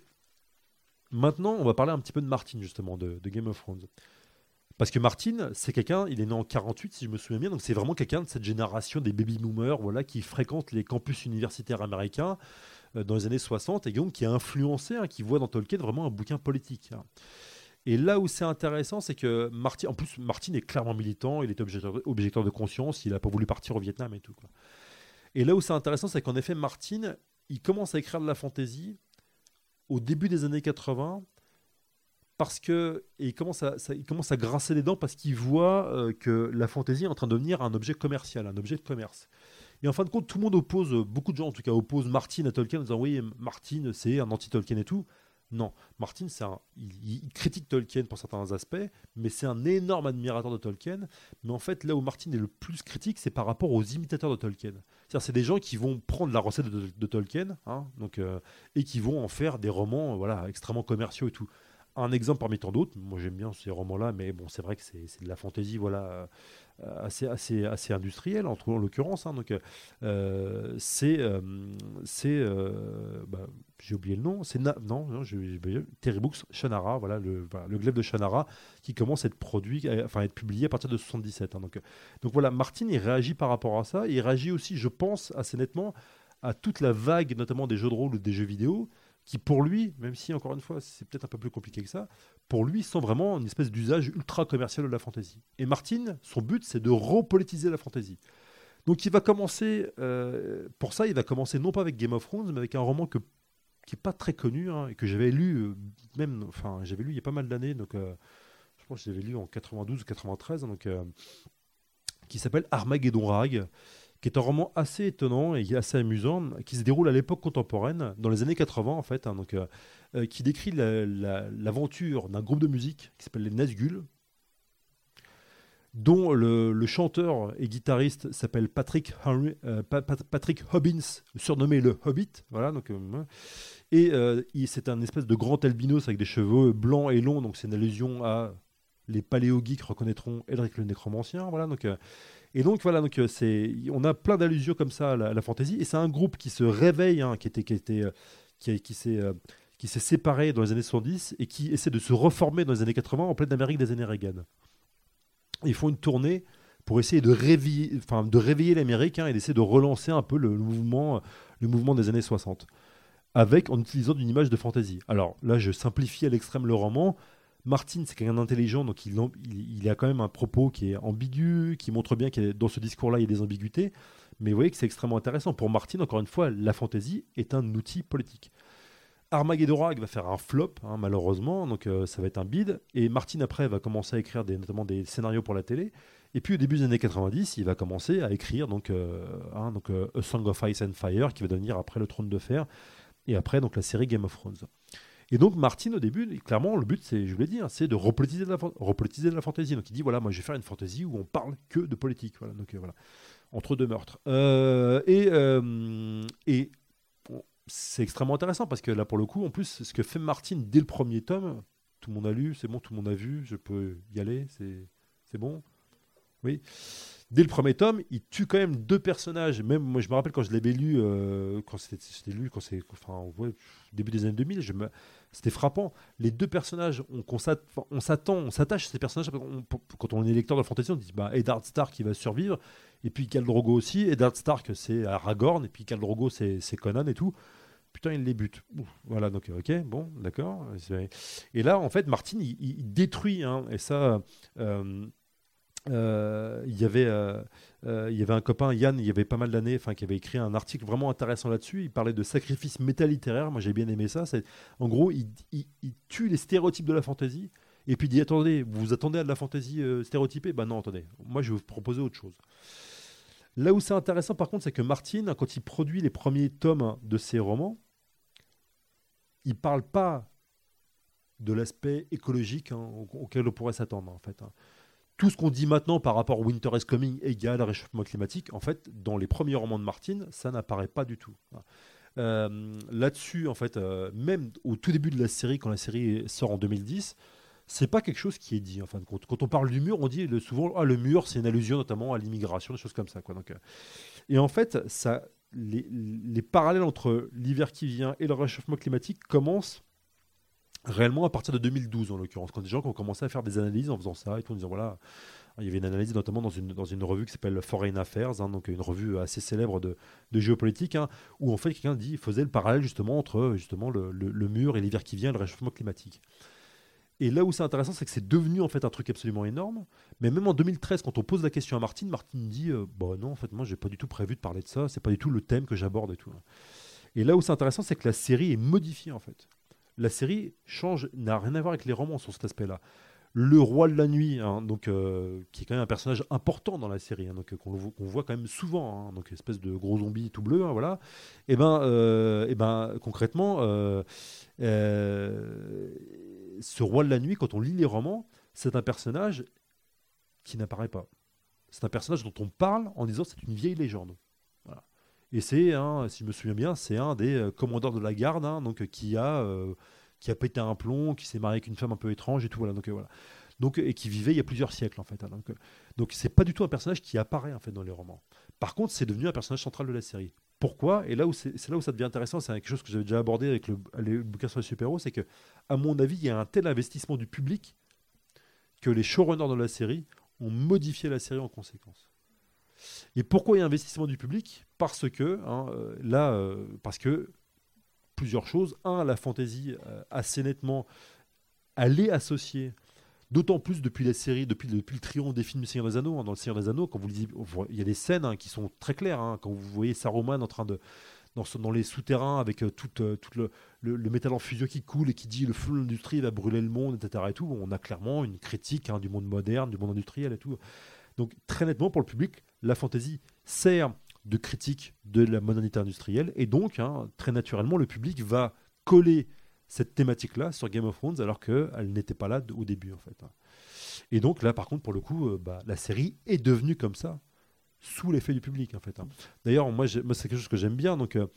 Speaker 3: maintenant, on va parler un petit peu de Martin, justement, de, Game of Thrones. Parce que Martin, c'est quelqu'un, il est né en 48, si je me souviens bien, donc c'est vraiment quelqu'un de cette génération des baby boomers voilà, qui fréquentent les campus universitaires américains euh, dans les années 60 et donc qui a influencé, hein, qui voit dans Tolkien vraiment un bouquin politique. Hein. Et là où c'est intéressant, c'est que Martin, en plus, Martin est clairement militant, il est objecteur, de conscience, il n'a pas voulu partir au Vietnam et tout. Et là où c'est intéressant, c'est qu'en effet, Martin, il commence à écrire de la fantaisie au début des années 80 parce que il commence à il commence à grincer les dents parce qu'il voit euh, que la fantaisie est en train de devenir un objet commercial, un objet de commerce. Et en fin de compte, tout le monde oppose, beaucoup de gens en tout cas opposent Martin à Tolkien en disant oui, Martin c'est un anti-Tolkien et tout. Non, Martin, il, critique Tolkien pour certains aspects, mais c'est un énorme admirateur de Tolkien. Mais en fait, là où Martin est le plus critique, c'est par rapport aux imitateurs de Tolkien. C'est-à-dire, c'est des gens qui vont prendre la recette de, Tolkien, hein, donc, euh, et qui vont en faire des romans, voilà, extrêmement commerciaux et tout un exemple parmi tant d'autres. Moi, j'aime bien ces romans-là, mais bon, c'est vrai que c'est de la fantaisie, voilà, euh, assez, assez, assez industrielle, en, en l'occurrence. Hein. donc, euh, c'est, euh, c'est, bah, j'ai oublié le nom, c'est non, non j'ai Terry Books, Shannara, voilà, le, le glaive de Shannara, qui commence à être produit, enfin, à être publié à partir de 77. Hein. donc, donc voilà, Martin, il réagit par rapport à ça. Il réagit aussi, je pense, assez nettement à toute la vague, notamment des jeux de rôle ou des jeux vidéo, qui pour lui, même si encore une fois c'est peut-être un peu plus compliqué que ça, pour lui sont vraiment une espèce d'usage ultra commercial de la fantasy. Et Martin, son but c'est de repolitiser la fantasy. Donc il va commencer, euh, pour ça il va commencer non pas avec Game of Thrones, mais avec un roman qui n'est pas très connu hein, et que j'avais lu, euh, même, enfin j'avais lu il y a pas mal d'années, donc euh, je pense que j'avais lu en 92 ou 93, donc, qui s'appelle Armageddon Rag qui est un roman assez étonnant et assez amusant, qui se déroule à l'époque contemporaine, dans les années 80 en fait, hein, donc, euh, euh, qui décrit l'aventure d'un groupe de musique qui s'appelle les Nazgûl, dont le, chanteur et guitariste s'appelle Patrick, euh, Patrick Hobbins, surnommé le Hobbit, voilà, donc, et c'est un espèce de grand albinos avec des cheveux blancs et longs, donc c'est une allusion à les paléogeeks reconnaîtront Edric le nécromancien, voilà, donc et donc voilà, donc euh, c'est, on a plein d'allusions comme ça à la, fantasy, et c'est un groupe qui se réveille, hein, qui était, qui était, euh, qui, qui s'est, euh, qui s'est séparé dans les années 70 et qui essaie de se reformer dans les années 80 en pleine Amérique des années Reagan. Ils font une tournée pour essayer de réveiller, enfin, de réveiller l'Amérique hein, et d'essayer de relancer un peu le, mouvement, le mouvement des années 60, avec en utilisant une image de fantasy. Alors là, je simplifie à l'extrême le roman. Martin, c'est quelqu'un d'intelligent, donc il, a quand même un propos qui est ambigu, qui montre bien que dans ce discours-là, il y a des ambiguïtés. Mais vous voyez que c'est extrêmement intéressant. Pour Martin, encore une fois, la fantaisie est un outil politique. Armageddon va faire un flop, hein, malheureusement, donc euh, ça va être un bide. Et Martin, après, va commencer à écrire des, notamment des scénarios pour la télé. Et puis, au début des années 90, il va commencer à écrire donc, euh, hein, donc, euh, A Song of Ice and Fire, qui va devenir après Le Trône de Fer, et après donc, la série Game of Thrones. Et donc Martin au début, clairement le but c'est, je vous l'ai dit, c'est de repolitiser de la, repolitiser de la fantaisie. Donc il dit voilà, moi je vais faire une fantaisie où on parle que de politique. Voilà, donc euh, voilà, entre deux meurtres. Euh, et euh, et c'est extrêmement intéressant parce que là pour le coup, en plus, ce que fait Martin dès le premier tome, tout le monde a lu, c'est bon, tout le monde a vu, je peux y aller, c'est c'est bon. Oui. Dès le premier tome, il tue quand même deux personnages. Même moi, je me rappelle quand je l'avais lu, quand c'était lu, quand c'est, enfin, ouais, début des années 2000, je me, c'était frappant. Les deux personnages, on, s'attend, on s'attache à ces personnages. quand on est lecteur de fantasy, on dit bah, Eddard Stark qui va survivre, et puis Khal Drogo aussi. Eddard Stark, c'est Aragorn, et puis Khal Drogo, c'est Conan et tout. Putain, il les bute. Voilà, donc ok, bon, d'accord. Et là, en fait, Martin, il, détruit, hein, et ça. Euh, euh, il y avait euh, euh, il y avait un copain Yann il y avait pas mal d'années enfin qui avait écrit un article vraiment intéressant là-dessus. Il parlait de sacrifice métalittéraire moi j'ai bien aimé ça. En gros il, tue les stéréotypes de la fantaisie et puis il dit attendez vous vous attendez à de la fantaisie stéréotypée? Ben non attendez. Moi je vais vous proposer autre chose. Là où c'est intéressant par contre c'est que Martin quand il produit les premiers tomes de ses romans il parle pas de l'aspect écologique hein, auquel on pourrait s'attendre en fait hein tout ce qu'on dit maintenant par rapport au Winter is Coming égale réchauffement climatique, en fait, dans les premiers romans de Martin, ça n'apparaît pas du tout. Euh, là-dessus, en fait, euh, même au tout début de la série, quand la série sort en 2010, c'est pas quelque chose qui est dit. Enfin, quand on parle du mur, on dit souvent ah, le mur, c'est une allusion notamment à l'immigration, des choses comme ça. Quoi. Donc, euh, et en fait, ça, les parallèles entre l'hiver qui vient et le réchauffement climatique commencent réellement à partir de 2012 en l'occurrence, quand des gens ont commencé à faire des analyses en faisant ça et tout, en disant voilà, il y avait une analyse notamment dans une, dans une revue qui s'appelle Foreign Affairs, hein, donc une revue assez célèbre de, de géopolitique, hein, où en fait quelqu'un dit faisait le parallèle justement entre justement le, le, mur et l'hiver qui vient, et le réchauffement climatique. Et là où c'est intéressant, c'est que c'est devenu en fait un truc absolument énorme. Mais même en 2013, quand on pose la question à Martine, Martine dit euh, bah non, en fait, moi, j'ai pas du tout prévu de parler de ça. C'est pas du tout le thème que j'aborde et tout. Et là où c'est intéressant, c'est que la série est modifiée en fait la série change, n'a rien à voir avec les romans sur cet aspect-là. Le roi de la nuit, hein, donc, euh, qui est quand même un personnage important dans la série, hein, donc, qu'on, voit quand même souvent, hein, donc espèce de gros zombie tout bleu, voilà. Et eh ben, et euh, eh ben, concrètement, euh, ce roi de la nuit, quand on lit les romans, c'est un personnage qui n'apparaît pas. C'est un personnage dont on parle en disant c'est une vieille légende. Et c'est, si je me souviens bien, c'est un des euh, commandeurs de la garde, hein, donc, qui, a, euh, qui a pété un plomb, qui s'est marié avec une femme un peu étrange et tout. Voilà, donc, euh, voilà. Donc, et qui vivait il y a plusieurs siècles en fait. Hein, donc, donc c'est pas du tout un personnage qui apparaît en fait dans les romans. Par contre, c'est devenu un personnage central de la série. Pourquoi? Et là où c'est là où ça devient intéressant, c'est quelque chose que j'avais déjà abordé avec le, le bouquin sur les super-héros, c'est que à mon avis, il y a un tel investissement du public que les showrunners de la série ont modifié la série en conséquence. Et pourquoi il y a investissement du public? Parce que, hein, euh, là, euh, parce que plusieurs choses. Un, la fantaisie euh, assez nettement, elle est associée D'autant plus depuis la série, depuis, depuis le triomphe des films du Seigneur des Anneaux. Hein, dans le Seigneur des Anneaux, quand vous il y a des scènes hein, qui sont très claires. quand vous voyez Saruman en train de dans, les souterrains avec tout, tout le, métal en fusion qui coule et qui dit le feu de l'industrie va brûler le monde, etc. Et tout, on a clairement une critique du monde moderne, du monde industriel et tout. Donc très nettement pour le public, la fantaisie sert de critique de la modernité industrielle et donc hein, très naturellement le public va coller cette thématique-là sur Game of Thrones alors qu'elle n'était pas là au début en fait. Hein. Et donc là par contre pour le coup euh, bah, la série est devenue comme ça sous l'effet du public en fait. Hein. D'ailleurs moi, moi c'est quelque chose que j'aime bien donc euh,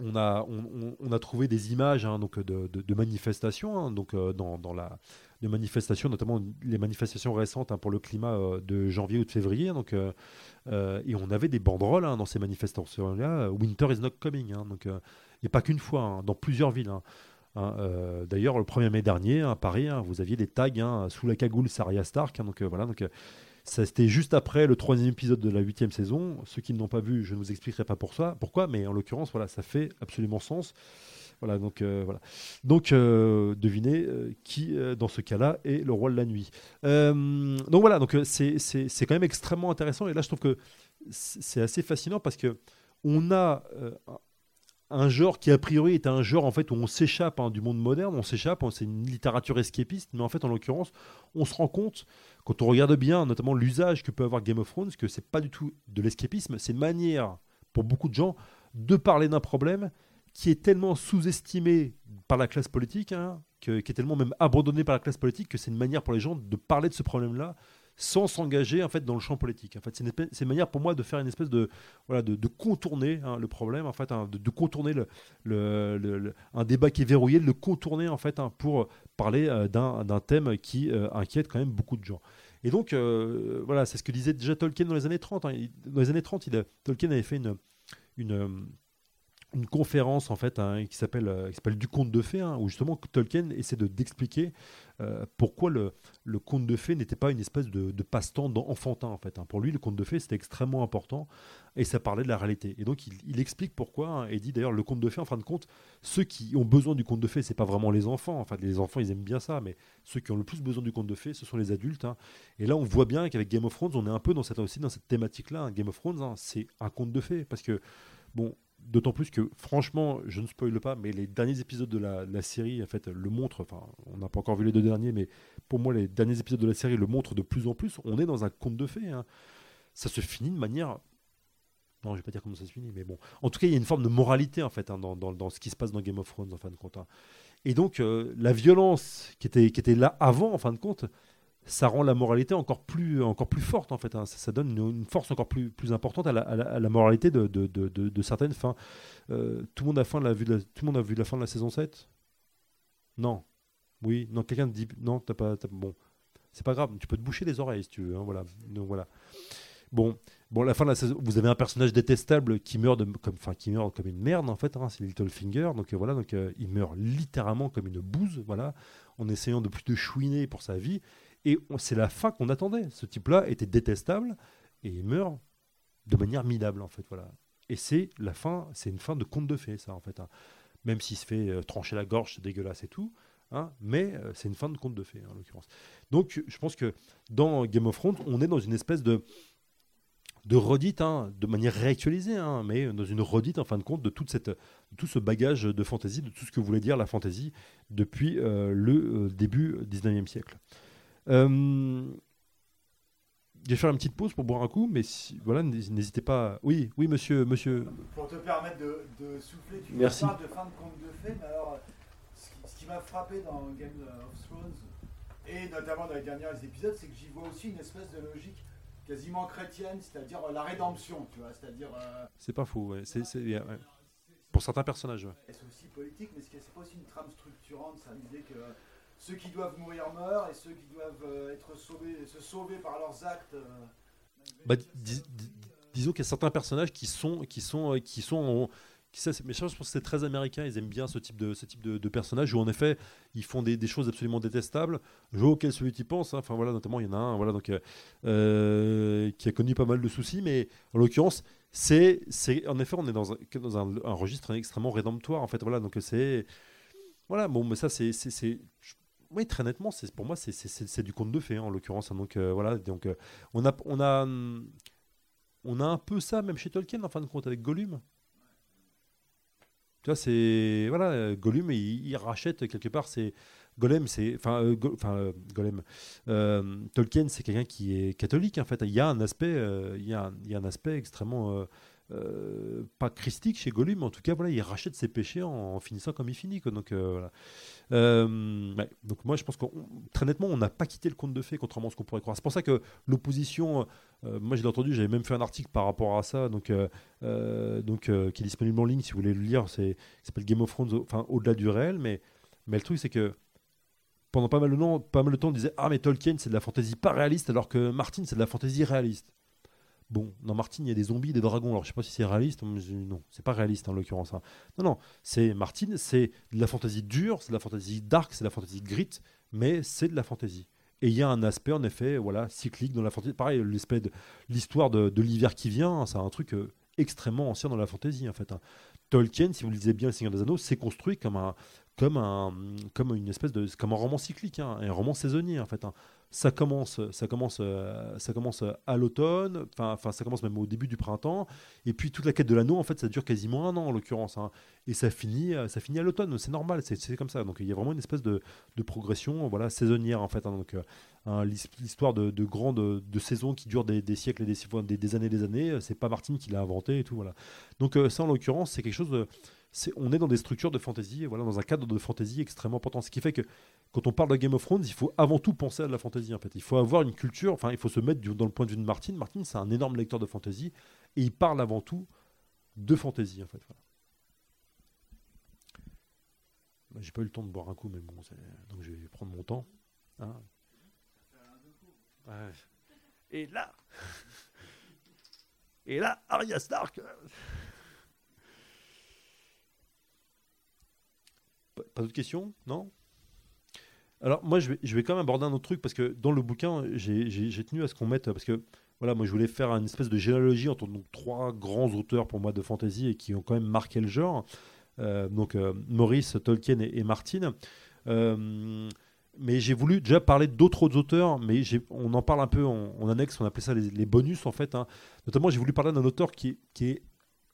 Speaker 3: on a, on, a trouvé des images donc de, manifestations donc euh, dans, dans, la, de manifestations, notamment les manifestations récentes hein, pour le climat euh, de janvier ou de février. Donc, euh, euh, et on avait des banderoles hein, dans ces manifestations-là, Winter is not coming. Hein, donc, et pas qu'une fois, dans plusieurs villes. D'ailleurs, le 1er mai dernier, à Paris, vous aviez des tags sous la cagoule Saria Stark. donc voilà, donc c'était juste après le troisième épisode de la huitième saison. Ceux qui ne l'ont pas vu, je ne vous expliquerai pas pour ça, pourquoi, mais en l'occurrence, voilà, ça fait absolument sens. Voilà, donc, euh, voilà. donc euh, devinez euh, qui, dans ce cas-là, est le roi de la nuit. donc voilà, donc c'est quand même extrêmement intéressant. Et là, je trouve que c'est assez fascinant parce que on a un genre qui a priori est un genre en fait où on s'échappe hein, du monde moderne, on s'échappe, c'est une littérature escapiste, mais en fait en l'occurrence, on se rend compte quand on regarde bien, notamment l'usage que peut avoir Game of Thrones, que c'est pas du tout de l'escapisme, c'est une manière pour beaucoup de gens de parler d'un problème qui est tellement sous-estimé par la classe politique, hein, qui est tellement même abandonné par la classe politique, que c'est une manière pour les gens de parler de ce problème-là sans s'engager en fait dans le champ politique. En fait, c'est une, manière pour moi de faire une espèce de voilà de, contourner hein, le problème en fait, hein, de, contourner le, un débat qui est verrouillé, de le contourner en fait pour parler euh, d'un thème qui euh, inquiète quand même beaucoup de gens. Et donc, euh, voilà, c'est ce que disait déjà Tolkien dans les années 30. hein. Il- Dans les années 30, il a- Tolkien avait fait une, une, une conférence en fait hein, qui s'appelle euh, du conte de fées hein, où justement Tolkien essaie de d'expliquer euh, pourquoi le, le conte de fées n'était pas une espèce de, de passe-temps enfantin en fait hein. pour lui le conte de fées c'était extrêmement important et ça parlait de la réalité. Et donc il, il explique pourquoi hein, et dit d'ailleurs le conte de fées en fin de compte ceux qui ont besoin du conte de fées c'est pas vraiment les enfants. Enfin les enfants ils aiment bien ça mais ceux qui ont le plus besoin du conte de fées ce sont les adultes et là on voit bien qu'avec Game of Thrones on est un peu dans cette aussi dans cette thématique là Game of Thrones c'est un conte de fées parce que bon D'autant plus que, franchement, je ne spoile pas, mais les derniers épisodes de la, série, en fait, le montrent. Enfin, on n'a pas encore vu les deux derniers, mais pour moi, les derniers épisodes de la série le montrent de plus en plus. On est dans un conte de fées. hein. Ça se finit de manière. Non, je vais pas dire comment ça se finit, mais bon. En tout cas, il y a une forme de moralité, en fait, hein, dans, dans- dans ce qui se passe dans Game of Thrones, en fin de compte. hein. Et donc, euh, la violence qui était, qui était là avant, en fin de compte, ça rend la moralité encore plus, encore plus forte en fait. hein. Ça, donne une, force encore plus, plus importante à la, moralité de, de, de- certaines fins. Euh, tout, le monde a fin de la, vu de la- tout le monde a vu la fin de la saison 7 Non. Oui. Non, quelqu'un dit. Non, t'as pas. t'as- bon. C'est pas grave, tu peux te boucher les oreilles si tu veux. hein, voilà. Donc voilà. Bon, bon, la fin de la saison, vous avez un personnage détestable qui meurt de, comme, enfin, qui meurt comme une merde en fait. hein, c'est Littlefinger. Donc euh, voilà, donc euh, il meurt littéralement comme une bouse, voilà, en essayant de plus de chouiner pour sa vie. Et c'est la fin qu'on attendait. Ce type-là était détestable et il meurt de manière minable en fait, voilà. Et c'est la fin, c'est une fin de conte de fées, ça en fait. hein. Même s'il se fait euh, trancher la gorge, c'est dégueulasse et tout. hein, mais euh, c'est une fin de conte de fées en l'occurrence. Donc je pense que dans Game of Thrones, on est dans une espèce de de redite, hein, de manière réactualisée, hein, mais dans une redite en fin de compte de toute cette, tout ce bagage de fantaisie, de tout ce que voulait dire la fantaisie depuis euh, le euh, début 19e siècle. Euh, je vais faire une petite pause pour boire un coup, mais si- voilà, n'hés- n'hésitez pas. Oui, oui, monsieur, monsieur.
Speaker 4: Pour te permettre de, de souffler, tu
Speaker 3: Merci.
Speaker 4: parles de fin de conte de fées, mais alors, ce qui, ce qui m'a frappé dans Game of Thrones, et notamment dans les derniers épisodes, c'est que j'y vois aussi une espèce de logique quasiment chrétienne, c'est-à-dire euh, la rédemption, tu vois, c'est-à-dire... euh,
Speaker 3: C'est pas faux, ouais, c'est- c'est- ouais. pour certains personnages. ouais.
Speaker 4: c'est aussi politique, mais c'est pas aussi une trame structurante, ça l'idée que ceux qui doivent mourir meurent, et ceux qui doivent euh, être sauvés, se sauver par leurs actes... euh,
Speaker 3: Bah, dis- dis- disons qu'il y a certains personnages qui sont qui sont euh, qui sont en- qui, ça, mais je pense que c'est très américain ils aiment bien ce type de ce type de, de personnages où en effet ils font des, des choses absolument détestables je vois auquel celui qui pense hein. enfin voilà notamment il y en a un voilà donc euh, euh, qui a connu pas mal de soucis mais en l'occurrence c'est c'est en effet on est dans un, dans un, un registre extrêmement rédemptoire en fait voilà donc c'est voilà bon mais ça c'est c'est- c'est je- oui, très nettement, c'est pour moi c'est- du conte de fées hein, en l'occurrence. hein. donc euh, voilà, donc euh, on a on a on a un peu ça même chez Tolkien en fin de compte avec Gollum. Tu vois, c'est voilà, Gollum il, rachète quelque part c'est Golem, c'est enfin euh, euh, Golem. Tolkien, c'est quelqu'un qui est catholique en fait. Il y a un aspect, il y il y a un aspect extrêmement euh, pas christique chez Gollum, mais en tout cas voilà, il rachète ses péchés en, finissant comme il finit. Donc euh, voilà. Euh. Donc moi je pense que très nettement on n'a pas quitté le conte de fées contrairement à ce qu'on pourrait croire. C'est pour ça que l'opposition, moi je l'ai entendu, j'avais même fait un article par rapport à ça, donc donc qui est disponible en ligne si vous voulez le lire. C'est s'appelle Game of Thrones, enfin au-delà du réel, mais mais le truc c'est que pendant pas mal de temps, pas mal de temps, on disait ah mais Tolkien c'est de la fantaisie pas réaliste alors que Martin c'est de la fantaisie réaliste. Bon, dans Martin, il y a des zombies, des dragons. Alors, je sais pas si c'est réaliste. Non, c'est pas réaliste en l'occurrence. hein. Non, non, c'est Martin, c'est de la fantaisie dure, c'est de la fantaisie dark, c'est de la fantaisie grit, mais c'est de la fantaisie. Et il y a un aspect, en effet, voilà, cyclique dans la fantaisie. Pareil, l'aspect de l'histoire de, l'hiver qui vient, c'est un truc euh, extrêmement ancien dans la fantaisie, en fait. hein. Tolkien, si vous lisez bien Le Seigneur des Anneaux, c'est construit comme un, comme un, comme une espèce de, comme un roman cyclique, hein, un roman saisonnier, en fait. hein. Ça commence, ça commence, euh, ça commence à l'automne, enfin, ça commence même au début du printemps, et puis toute la quête de l'anneau, en fait, ça dure quasiment un an en l'occurrence, hein. et ça finit, euh, ça finit à l'automne. C'est normal, c'est comme ça. Donc il y a vraiment une espèce de, progression, voilà, saisonnière en fait. hein. donc euh, l'his- l'histoire de, de grandes de saisons qui durent des, siècles et des, des, des années des années, c'est pas Martin qui l'a inventé et tout, voilà. Donc ça, en l'occurrence, c'est quelque chose de on est dans des structures de fantasy, voilà, dans un cadre de fantasy extrêmement important. Ce qui fait que quand on parle de Game of Thrones, il faut avant tout penser à la fantasy. En fait, il faut avoir une culture. Enfin, il faut se mettre dans le point de vue de Martin. Martin, c'est un énorme lecteur de fantasy et il parle avant tout de fantasy. En fait, voilà. J'ai pas eu le temps de boire un coup, mais bon, donc je vais prendre mon temps. hein. Et là, et là, Arya Stark. Pas, d'autres questions Non? Alors, moi, je vais, quand même aborder un autre truc parce que dans le bouquin, j'ai- tenu à ce qu'on mette. Parce que, voilà, moi, je voulais faire une espèce de généalogie entre donc, trois grands auteurs pour moi de fantasy et qui ont quand même marqué le genre. Euh, donc, euh, Maurice, Tolkien et, et Martin. Euh, mais j'ai voulu déjà parler d'autres auteurs, mais on en parle un peu en, annexe, on appelait ça les, bonus en fait. hein. Notamment, j'ai voulu parler d'un auteur qui est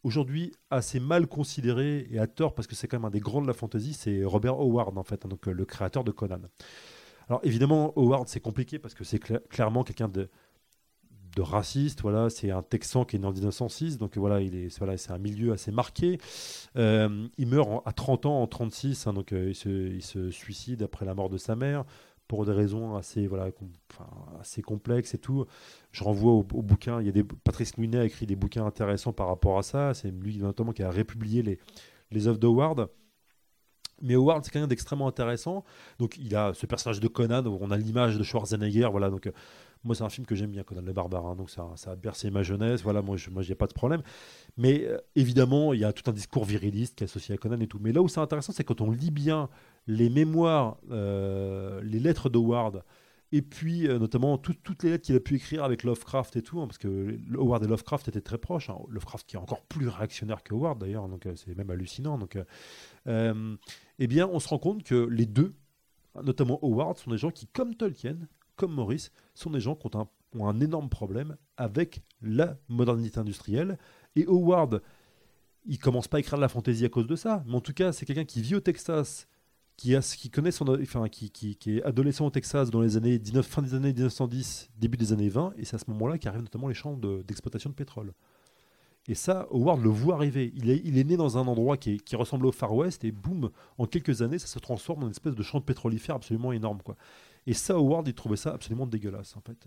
Speaker 3: aujourd'hui assez mal considéré et à tort parce que c'est quand même un des grands de la fantasy, c'est Robert Howard en fait, hein, donc euh, le créateur de Conan. Alors évidemment, Howard c'est compliqué parce que c'est cla- clairement quelqu'un de, de raciste, voilà, c'est un Texan qui est né en 1906, donc voilà, il est, voilà, c'est un milieu assez marqué. Euh, il meurt à 30 ans, en 36, hein, donc euh, il se suicide après la mort de sa mère pour des raisons assez, voilà, enfin, assez complexes et tout. Je renvoie au, bouquin, il y a des, Patrice Louinet a écrit des bouquins intéressants par rapport à ça, c'est lui notamment qui a republié les, les œuvres d'Howard. Mais Howard, c'est quelqu'un d'extrêmement intéressant. Donc, il a ce personnage de Conan, on a l'image de Schwarzenegger. Voilà, donc, euh, moi, c'est un film que j'aime bien, Conan le Barbare. hein, donc, ça, ça a bercé ma jeunesse. Voilà, moi, je n'y a pas de problème. Mais euh, évidemment, il y a tout un discours viriliste qui est associé à Conan et tout. Mais là où c'est intéressant, c'est quand on lit bien les mémoires, euh, les lettres d'Howard, et puis euh, notamment tout- toutes les lettres qu'il a pu écrire avec Lovecraft et tout, hein, parce que Howard et Lovecraft étaient très proches. hein. Lovecraft qui est encore plus réactionnaire que Howard d'ailleurs, donc euh, c'est même hallucinant. Donc, eh bien, on se rend compte que les deux, notamment Howard, sont des gens qui, comme Tolkien, comme Maurice, sont des gens qui ont un, ont un énorme problème avec la modernité industrielle. Et Howard, il commence pas à écrire de la fantaisie à cause de ça, mais en tout cas, c'est quelqu'un qui vit au Texas, qui, a, qui connaît son, enfin, qui, qui, qui est adolescent au Texas dans les années 19, fin des années 1910, début des années 20, et c'est à ce moment-là qu'arrivent notamment les champs de- d'exploitation de, pétrole. Et ça, Howard le voit arriver. Il est, il est né dans un endroit qui, est- qui ressemble au Far West, et boum, en quelques années, ça se transforme en une espèce de champ de pétrolifère absolument énorme. Quoi. Et ça, Howard, il trouvait ça absolument dégueulasse, en fait.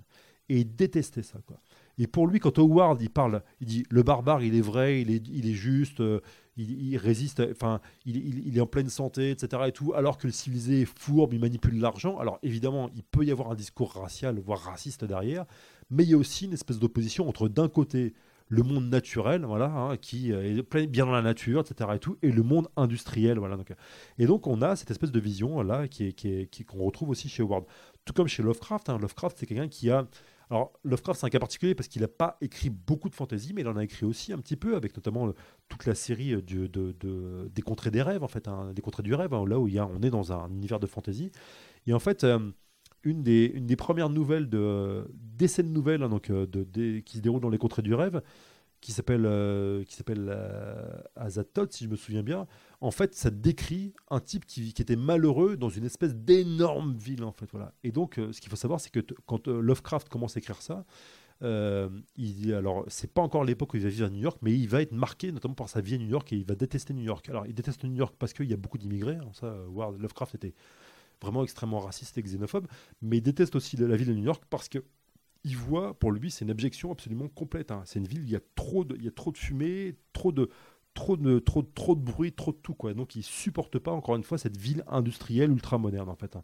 Speaker 3: Et il détestait ça. Quoi. Et pour lui, quand Howard, il parle, il dit le barbare, il est vrai, il est, il est juste, euh, il, résiste, enfin, il, il- est en pleine santé, etc. Et tout, alors que le civilisé est fourbe, il manipule l'argent. Alors évidemment, il peut y avoir un discours racial, voire raciste derrière, mais il y a aussi une espèce d'opposition entre d'un côté le monde naturel, voilà, hein, qui euh, est plein- bien dans la nature, etc. Et, tout, et le monde industriel, voilà. Euh, et donc on a cette espèce de vision là qui est- qui- qu'on retrouve aussi chez Howard, tout comme chez Lovecraft. hein. Lovecraft, c'est quelqu'un qui a alors, Lovecraft, c'est un cas particulier parce qu'il n'a pas écrit beaucoup de fantasy, mais il en a écrit aussi un petit peu, avec notamment toute la série euh, des contrées des rêves, en fait, hein, des contrées du rêve, hein, là où on est dans un univers de fantasy. Et en fait, euh, une, des, des premières nouvelles, de, d'essais de nouvelles hein, donc, euh, des- qui se déroulent dans les contrées du rêve, qui s'appelle qui s'appelle euh, Azathoth, si je me souviens bien. En fait, ça décrit un type qui, était malheureux dans une espèce d'énorme ville, en fait. Voilà. Et donc, euh, ce qu'il faut savoir, c'est que quand euh, Lovecraft commence à écrire ça, euh, il, alors c'est pas encore l'époque où il va vivre à New York, mais il va être marqué notamment par sa vie à New York et il va détester New York. Alors, il déteste New York parce qu'il y a beaucoup d'immigrés. hein, ça, euh, Ward- Lovecraft était vraiment extrêmement raciste et xénophobe, mais il déteste aussi la, ville de New York parce que il voit, pour lui, c'est une abjection absolument complète. hein. C'est une ville, de, il y a trop de fumée, trop de, trop de, bruit, trop de tout. Quoi. Donc, il supporte pas, encore une fois, cette ville industrielle ultra moderne, en fait. hein.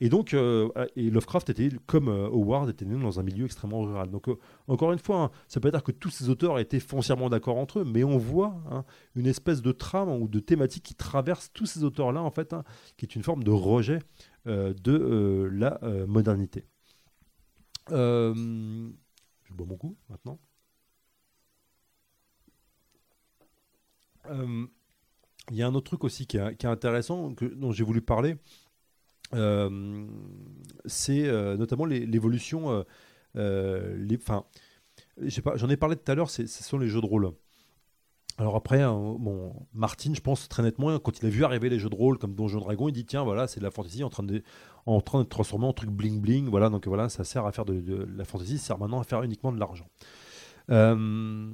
Speaker 3: Et donc, euh, et Lovecraft était, comme euh, Howard, était né dans un milieu extrêmement rural. Donc, euh, encore une fois, hein, ça peut pas dire que tous ces auteurs étaient foncièrement d'accord entre eux, mais on voit hein, une espèce de trame ou de thématique qui traverse tous ces auteurs-là, en fait, hein, qui est une forme de rejet de la modernité. Je bois mon coup maintenant. Il y a un autre truc aussi qui est, intéressant, dont j'ai voulu parler. Euh, c'est euh, notamment l'évolution. euh, euh, Enfin, j'en ai parlé tout à l'heure, ce sont les jeux de rôle. Alors après, hein, bon, Martin, je pense très nettement, quand il a vu arriver les jeux de rôle comme Donjon Dragon, il dit tiens, voilà, c'est de la fantasy en train de, en transformer en truc bling bling, voilà, donc voilà, ça sert à faire de, la fantasy, ça sert maintenant à faire uniquement de l'argent. Euh,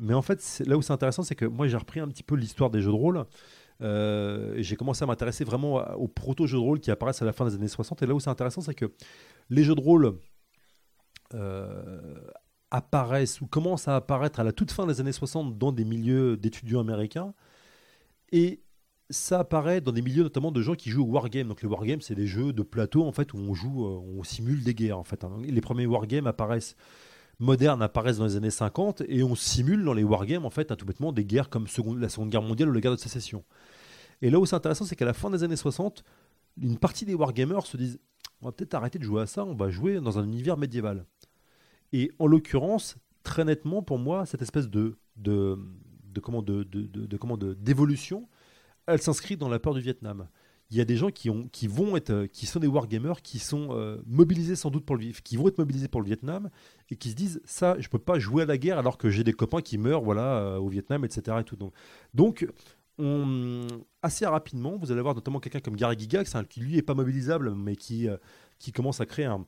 Speaker 3: mais en fait, là où c'est intéressant, c'est que moi j'ai repris un petit peu l'histoire des jeux de rôle. euh, j'ai commencé à m'intéresser vraiment aux proto-jeux de rôle qui apparaissent à la fin des années 60. Et là où c'est intéressant, c'est que les jeux de rôle euh, apparaissent ou commencent à apparaître à la toute fin des années 60 dans des milieux d'étudiants américains. Et ça apparaît dans des milieux notamment de gens qui jouent au wargame. Donc les wargames, c'est des jeux de plateau en fait où on joue, euh, on simule des guerres en fait. hein. Les premiers wargames apparaissent modernes apparaissent dans les années 50 et on simule dans les wargames en fait hein, tout bêtement des guerres comme la Seconde Guerre mondiale ou la guerre de sécession. Et là où c'est intéressant, c'est qu'à la fin des années 60, une partie des wargamers se disent on va peut-être arrêter de jouer à ça, on va jouer dans un univers médiéval. Et en l'occurrence, très nettement pour moi, cette espèce de- de- de comment de- d'évolution, elle s'inscrit dans la peur du Vietnam. Il y a des gens qui, ont, qui vont être, euh, qui sont des wargamers, qui sont euh, mobilisés sans doute pour le, qui vont être mobilisés pour le Vietnam et qui se disent ça, je peux pas jouer à la guerre alors que j'ai des copains qui meurent, voilà, euh, au Vietnam, etc. Et tout. Donc, donc on- assez rapidement, vous allez voir notamment quelqu'un comme Gary Gygax, hein, qui lui est pas mobilisable, mais qui, commence à créer un,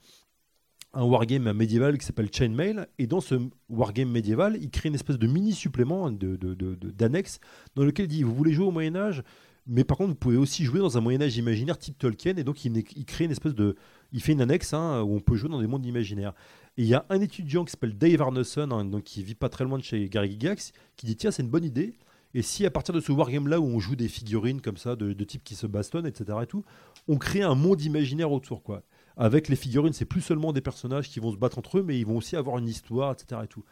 Speaker 3: un wargame médiéval qui s'appelle Chainmail. Et dans ce wargame médiéval, il crée une espèce de mini supplément de, de- de- de- d'annexe dans lequel il dit vous voulez jouer au Moyen Âge, mais par contre vous pouvez aussi jouer dans un Moyen Âge imaginaire type Tolkien. Et donc il, crée une espèce de, il fait une annexe hein, où on peut jouer dans des mondes imaginaires. Et il y a un étudiant qui s'appelle Dave Arneson, hein, donc qui vit pas très loin de chez Gary Gygax, qui dit tiens c'est une bonne idée. Et si à partir de ce wargame là où on joue des figurines comme ça de, de types qui se bastonnent, etc. et tout, on crée un monde imaginaire autour quoi. Avec les figurines, c'est plus seulement des personnages qui vont se battre entre eux, mais ils vont aussi avoir une histoire, etc. Et, tout.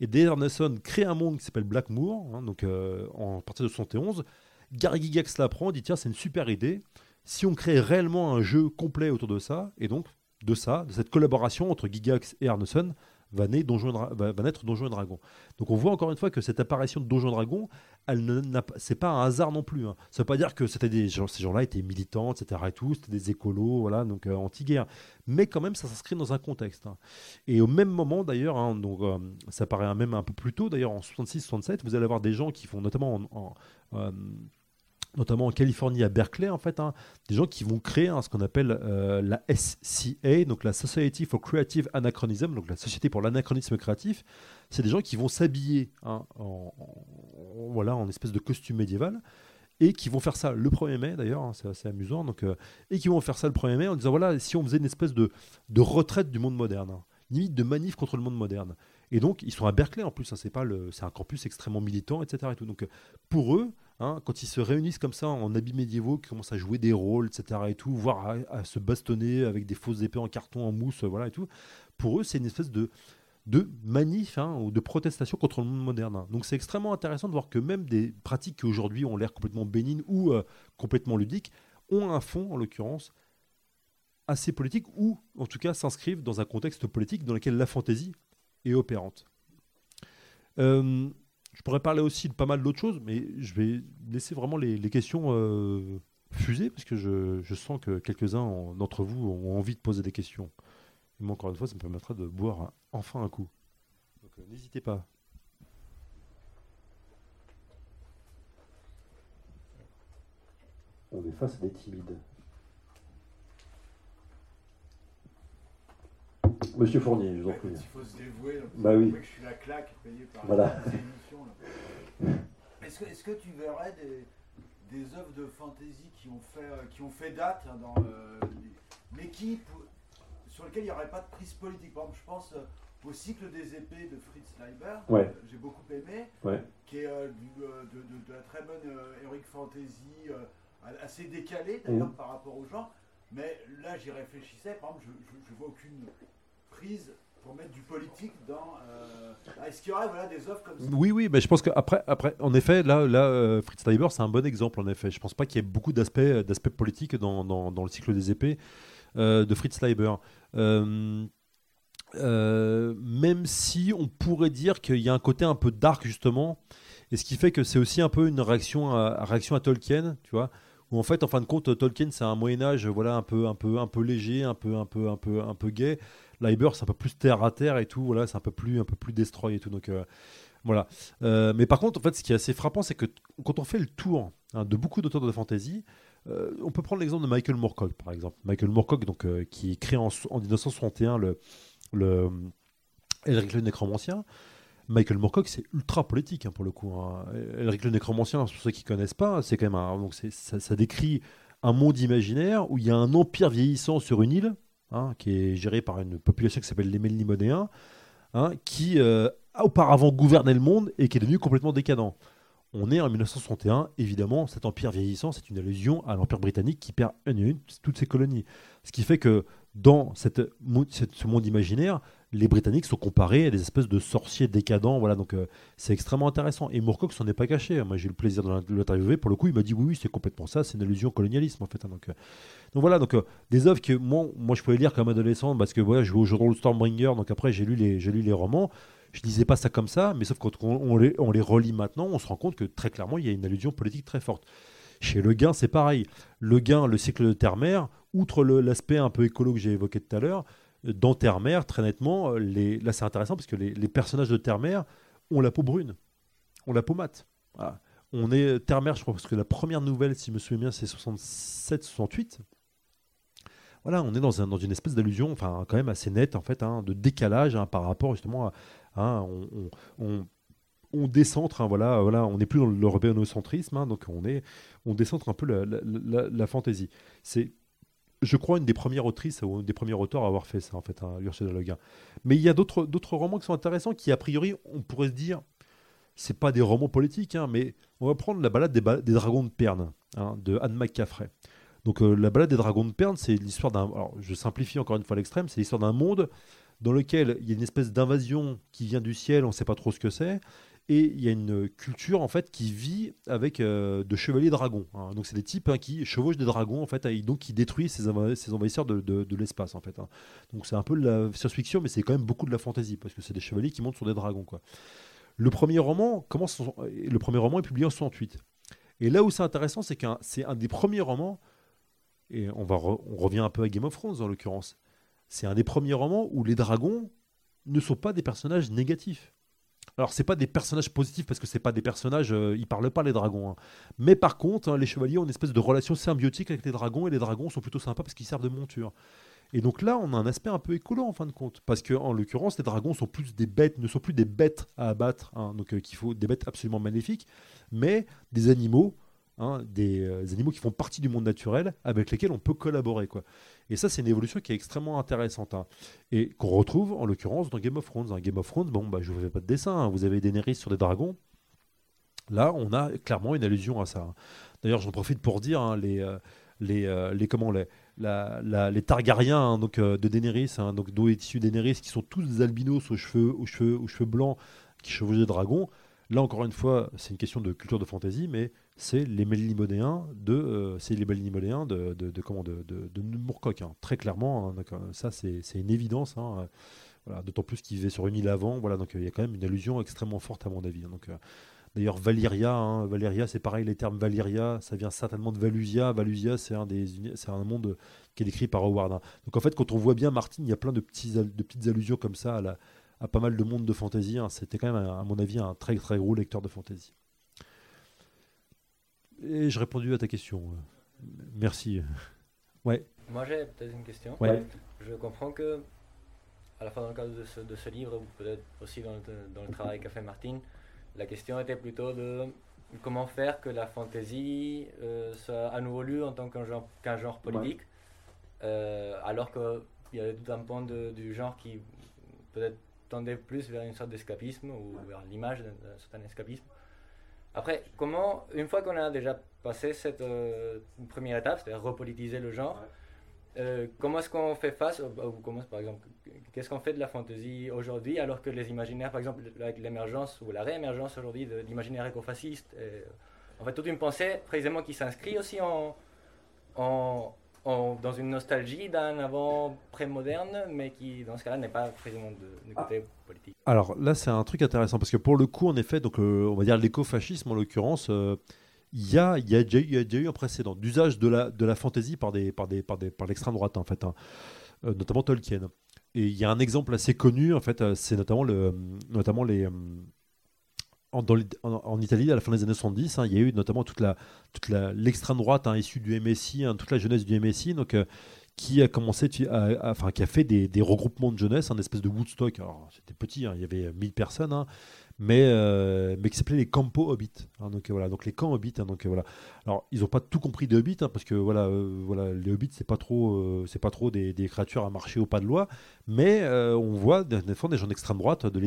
Speaker 3: et Dave Arneson crée un monde qui s'appelle Blackmoor, hein, donc euh, en à partir de 71. Gary Gygax l'apprend, dit tiens c'est une super idée. Si on crée réellement un jeu complet autour de ça, et donc de ça, de cette collaboration entre Gygax et Arneson, va, naître Donjons et Dra- va- va naître Donjons et Dragons. Donc on voit encore une fois que cette apparition de Donjons et Dragons, elle c'est pas un hasard non plus. hein. Ça veut pas dire que ces gens-là étaient militants, etc. Et c'était des écolos, voilà, donc euh, anti-guerre. Mais quand même, ça s'inscrit dans un contexte. hein. Et au même moment, d'ailleurs, hein, euh, ça paraît même un peu plus tôt, d'ailleurs en 66-67, vous allez avoir des gens qui font notamment en- en, euh, notamment en Californie à Berkeley en fait, hein, des gens qui vont créer hein, ce qu'on appelle euh, la SCA, donc la Society for Creative Anachronism, donc la Société pour l'anachronisme créatif. C'est des gens qui vont s'habiller hein, en, voilà, en espèce de costume médiéval et qui vont faire ça le 1er mai d'ailleurs, c'est assez amusant, donc, euh, et qui vont faire ça le 1er mai en disant voilà, si on faisait une espèce de, de retraite du monde moderne, limite de manif contre le monde moderne. Et donc, ils sont à Berkeley en plus, c'est c'est un campus extrêmement militant, etc. Et tout. Donc, euh, pour eux, hein, quand ils se réunissent comme ça en habits médiévaux, qui commencent à jouer des rôles, etc. et tout, voire à, se bastonner avec des fausses épées en carton, en mousse, voilà et tout, pour eux, c'est une espèce de de manif hein, ou de protestation contre le monde moderne. hein. Donc c'est extrêmement intéressant de voir que même des pratiques qui aujourd'hui ont l'air complètement bénignes ou euh, complètement ludiques ont un fond, en l'occurrence, assez politique ou en tout cas s'inscrivent dans un contexte politique dans lequel la fantaisie est opérante. Euh, je pourrais parler aussi de pas mal d'autres choses, mais je vais laisser vraiment les, questions euh, fuser parce que je, sens que quelques-uns en- d'entre vous ont envie de poser des questions. Moi, encore une fois, ça me permettra de boire enfin un coup. Donc euh, n'hésitez pas. On est face à des timides. Monsieur Fournier, je vous en prie.
Speaker 4: il faut se dévouer, là,
Speaker 3: Bah oui.
Speaker 4: que je suis la claque payée par
Speaker 3: Voilà.
Speaker 4: Est-ce que, tu verrais des, des œuvres de fantasy qui ont fait, euh, qui ont fait date hein, dans, euh, mais qui, sur lesquelles il n'y aurait pas de prise politique? Par exemple, je pense euh, au cycle des épées de Fritz Leiber,
Speaker 3: Ouais.
Speaker 4: euh, j'ai beaucoup aimé,
Speaker 3: Ouais.
Speaker 4: qui est euh, du- euh, de, de- de la très bonne heroic fantasy, assez décalée d'ailleurs
Speaker 3: Mhm.
Speaker 4: par rapport aux gens. Mais là, j'y réfléchissais, par exemple, je, je, je vois aucune prise pour mettre du politique dans. euh, Est-ce qu'il y aurait des offres comme ça?
Speaker 3: Oui, oui, mais je pense qu'après, après, en effet, là, là euh, Fritz Leiber, c'est un bon exemple, en effet. Je pense pas qu'il y ait beaucoup d'aspects, d'aspects politiques dans, dans, le cycle des épées euh, de Fritz Leiber. Euh, euh, même si on pourrait dire qu'il y a un côté un peu dark, justement, et ce qui fait que c'est aussi un peu une réaction à, réaction à Tolkien, tu vois, où en fait, en fin de compte, Tolkien, c'est un Moyen Âge, voilà, un peu, un peu, un peu léger, un peu, un peu, un peu, un peu gay. Leiber, c'est un peu plus terre à terre et tout, voilà, c'est un peu plus, un peu plus destroy et tout. Donc euh, voilà. Euh, mais par contre, en fait, ce qui est assez frappant, c'est que quand on fait le tour hein, de beaucoup d'auteurs de fantasy, euh, on peut prendre l'exemple de Michael Moorcock, par exemple. Michael Moorcock, donc, qui crée en, so- en 1961 le, le Elric le Nécromancien. Michael Moorcock, c'est ultra politique hein, pour le coup. hein. Elric le Nécromancien, pour ceux qui connaissent pas, c'est quand même donc ça, ça décrit un monde imaginaire où il y a un empire vieillissant sur une île, hein, qui est géré par une population qui s'appelle les Melnimodéens, hein, qui euh, a auparavant gouverné le monde et qui est devenu complètement décadent. on est en 1961, évidemment, cet empire vieillissant, c'est une allusion à l'empire britannique qui perd une à une toutes ses colonies. Ce qui fait que dans ce monde imaginaire, les Britanniques sont comparés à des espèces de sorciers décadents. Voilà, donc euh, c'est extrêmement intéressant. Et Moorcock s'en est pas caché. Moi, j'ai eu le plaisir de l'interviewer. Pour le coup, il m'a dit oui, oui, c'est complètement ça. C'est une allusion au colonialisme, en fait. Hein. donc, euh, donc, voilà, donc euh, des œuvres que moi, moi, je pouvais lire comme adolescent parce que voilà, je jouais au jeu de Stormbringer. Donc après, j'ai lu les, lu les romans. Je disais pas ça comme ça, mais sauf quand on, les, on les relit maintenant, on se rend compte que très clairement, il y a une allusion politique très forte. Chez Le Guin, c'est pareil. Le Guin, le cycle de terre-mer, outre l'aspect un peu écolo que j'ai évoqué tout à l'heure, dans Terre-Mer, très nettement, les... là c'est intéressant parce que les, personnages de Terre-Mer ont la peau brune, ont la peau mate. On est Terre-Mer, je crois, parce que la première nouvelle, si je me souviens bien, c'est 67-68. Voilà, on est dans, un, dans une espèce d'allusion, enfin quand même assez nette en fait, hein, de décalage hein, par rapport justement à, hein, on, on, on décentre, voilà, voilà, on n'est plus dans l'européanocentrisme, donc on est, on décentre un peu la, la, la fantaisie. C'est je crois, une des premières autrices ou des premiers auteurs à avoir fait ça, en fait, hein, Ursula Le Guin. Mais il y a d'autres romans qui sont intéressants qui, a priori, on pourrait se dire, c'est pas des romans politiques, hein, mais on va prendre la balade des, dragons de Perne hein, de Anne McCaffrey. Donc, euh, la balade des dragons de Perne, c'est l'histoire d'un. Alors, je simplifie encore une fois l'extrême, c'est l'histoire d'un monde dans lequel il y a une espèce d'invasion qui vient du ciel, on ne sait pas trop ce que c'est, et il y a une culture en fait qui vit avec euh, de chevaliers dragons. Hein. Donc c'est des types hein, qui chevauchent des dragons en fait, donc qui détruisent ces, envahisseurs de, de, l'espace en fait. Hein. Donc c'est un peu de la science-fiction, mais c'est quand même beaucoup de la fantasy parce que c'est des chevaliers qui montent sur des dragons quoi. Le premier roman commence, le premier roman est publié en 68. Et là où c'est intéressant, c'est qu'un c'est un des premiers romans, et on va on revient un peu à Game of Thrones en l'occurrence. C'est un des premiers romans où les dragons ne sont pas des personnages négatifs. Alors, c'est pas des personnages positifs parce que c'est pas des personnages, euh, ils parlent pas les dragons. Hein. Mais par contre, hein, les chevaliers ont une espèce de relation symbiotique avec les dragons et les dragons sont plutôt sympas parce qu'ils servent de monture. Et donc là, on a un aspect un peu écolo en fin de compte, parce que en l'occurrence, les dragons sont plus des bêtes, ne sont plus des bêtes à abattre, hein. donc euh, faut des bêtes absolument magnifiques, mais des animaux Hein, des, euh, animaux qui font partie du monde naturel avec lesquels on peut collaborer. Quoi. Et ça, c'est une évolution qui est extrêmement intéressante hein, et qu'on retrouve en l'occurrence dans Game of Thrones. Dans Game of Thrones, bon, bah, je ne vous fais pas de dessin, hein. vous avez Daenerys sur des dragons. Là, on a clairement une allusion à ça. D'ailleurs, j'en profite pour dire les, euh, les, euh, les, comment, les, les Targaryens donc, de Daenerys, donc d'où est issu Daenerys, qui sont tous des albinos aux cheveux, aux cheveux, aux cheveux blancs qui chevauchent des dragons. Là, encore une fois, c'est une question de culture de fantaisie, mais c'est les Mélinimodéens de, euh, c'est les de, de, comment, de, de, hein. très clairement. Hein, ça, c'est, une évidence. Hein, voilà, d'autant plus qu'il vivait sur une île avant. Voilà, donc il y a quand même une allusion extrêmement forte à mon avis. Donc, euh, D'ailleurs, Valyria, Valyria, c'est pareil, les termes Valyria, ça vient certainement de Valusia. Valusia, c'est un, des, c'est un monde qui est décrit par Howard. Donc en fait, quand on voit bien Martin, il y a plein de, petits, de petites allusions comme ça à la, à pas mal de monde de fantasy. C'était quand même, à mon avis, un très très gros lecteur de fantasy. Et j'ai répondu à ta question. Merci. Ouais.
Speaker 5: Moi, j'ai peut-être une question.
Speaker 3: Ouais.
Speaker 5: Je comprends que, à la fois dans le cadre de ce, de ce livre, ou peut-être aussi dans le, dans le travail qu'a fait Martine, la question était plutôt de comment faire que la fantasy euh, soit à nouveau lue en tant qu'un genre, qu'un genre politique, euh, alors qu'il y avait tout un pan de, du genre qui peut-être tendait plus vers une sorte d'escapisme ou vers l'image d'un certain escapisme. Après, comment, une fois qu'on a déjà passé cette euh, première étape, c'est-à-dire repolitiser le genre, euh, comment est-ce qu'on fait face, ou comment, par exemple, qu'est-ce qu'on fait de la fantasy aujourd'hui alors que les imaginaires, par exemple, avec l'émergence ou la réémergence aujourd'hui de l'imaginaire écofasciste, en fait, toute une pensée précisément qui s'inscrit aussi en, en, dans une nostalgie d'un avant pré-moderne, mais qui, dans ce cas-là, n'est pas précisément de, de côté politique.
Speaker 3: Alors là, c'est un truc intéressant, parce que pour le coup, en effet, donc, euh, on va dire l'écofascisme, en l'occurrence, euh, il y, a, y, a déjà, y, a déjà eu un précédent d'usage de la, de la fantaisie par, des, par, des, par, des, par l'extrême droite, en fait, hein, euh, notamment Tolkien. Et il y a un exemple assez connu, en fait, c'est notamment, le, notamment les en, Italie, à la fin des années 70, hein, il y a eu notamment toute la toute l'extrême droite hein, issue du MSI, hein, toute la jeunesse du MSI, donc euh, qui a commencé, à, enfin qui a fait des, des regroupements de jeunesse, un espèce de Woodstock. C'était petit, il y avait 1000 personnes, mais, euh, mais qui s'appelait les Campo Hobbit. hein, donc voilà, donc les camps Hobbit. hein, donc voilà. Alors ils n'ont pas tout compris des Hobbits, hein, parce que voilà, euh, voilà, les Hobbits c'est pas trop, euh, c'est pas trop des, créatures à marcher au pas de loi, mais euh, on voit des, des des gens d'extrême droite, de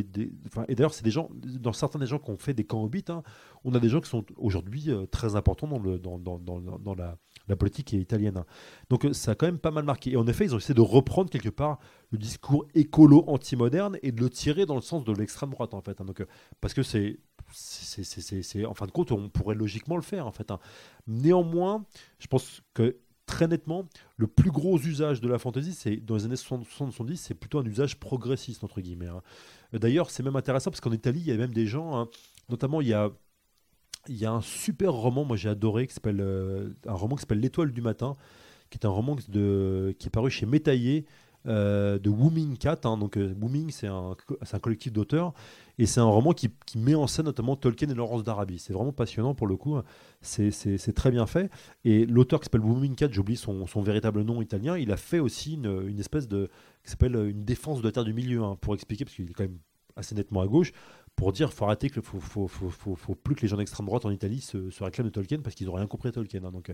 Speaker 3: et d'ailleurs c'est des gens, dans certains des gens qui ont fait des camps Hobbit, hein, on a des gens qui sont aujourd'hui très importants dans, dans, dans, dans la, la politique italienne. hein. Donc euh, ça a quand même pas mal marqué. Et en effet, ils ont essayé de reprendre quelque part le discours écolo anti-moderne et de le tirer dans le sens de l'extrême droite en fait. hein. Donc, euh, parce que c'est, c'est, en fin de compte, on pourrait logiquement le faire en fait. hein. Néanmoins, je pense que très nettement, le plus gros usage de la fantasy, c'est dans les années 60-70, c'est plutôt un usage progressiste entre guillemets. D'ailleurs, c'est même intéressant parce qu'en Italie, il y a même des gens, notamment il y a il y a un super roman, moi j'ai adoré, qui s'appelle euh, un roman qui s'appelle L'étoile du matin, qui est un roman qui est paru chez Métaillé euh, de Wooming Cat. hein. donc euh, c'est un, collectif d'auteurs et c'est un roman qui, met en scène notamment Tolkien et Laurence d'Arabie. C'est vraiment passionnant pour le coup. C'est, très bien fait. Et l'auteur qui s'appelle Wooming Cat, j'oublie son, véritable nom italien, il a fait aussi une, espèce de qui s'appelle une défense de la terre du milieu hein, pour expliquer parce qu'il est quand même assez nettement à gauche pour dire faut arrêter que faut, faut, faut, faut, plus que les gens d'extrême droite en Italie se, réclament de Tolkien parce qu'ils n'ont rien compris à Tolkien. hein. donc, euh,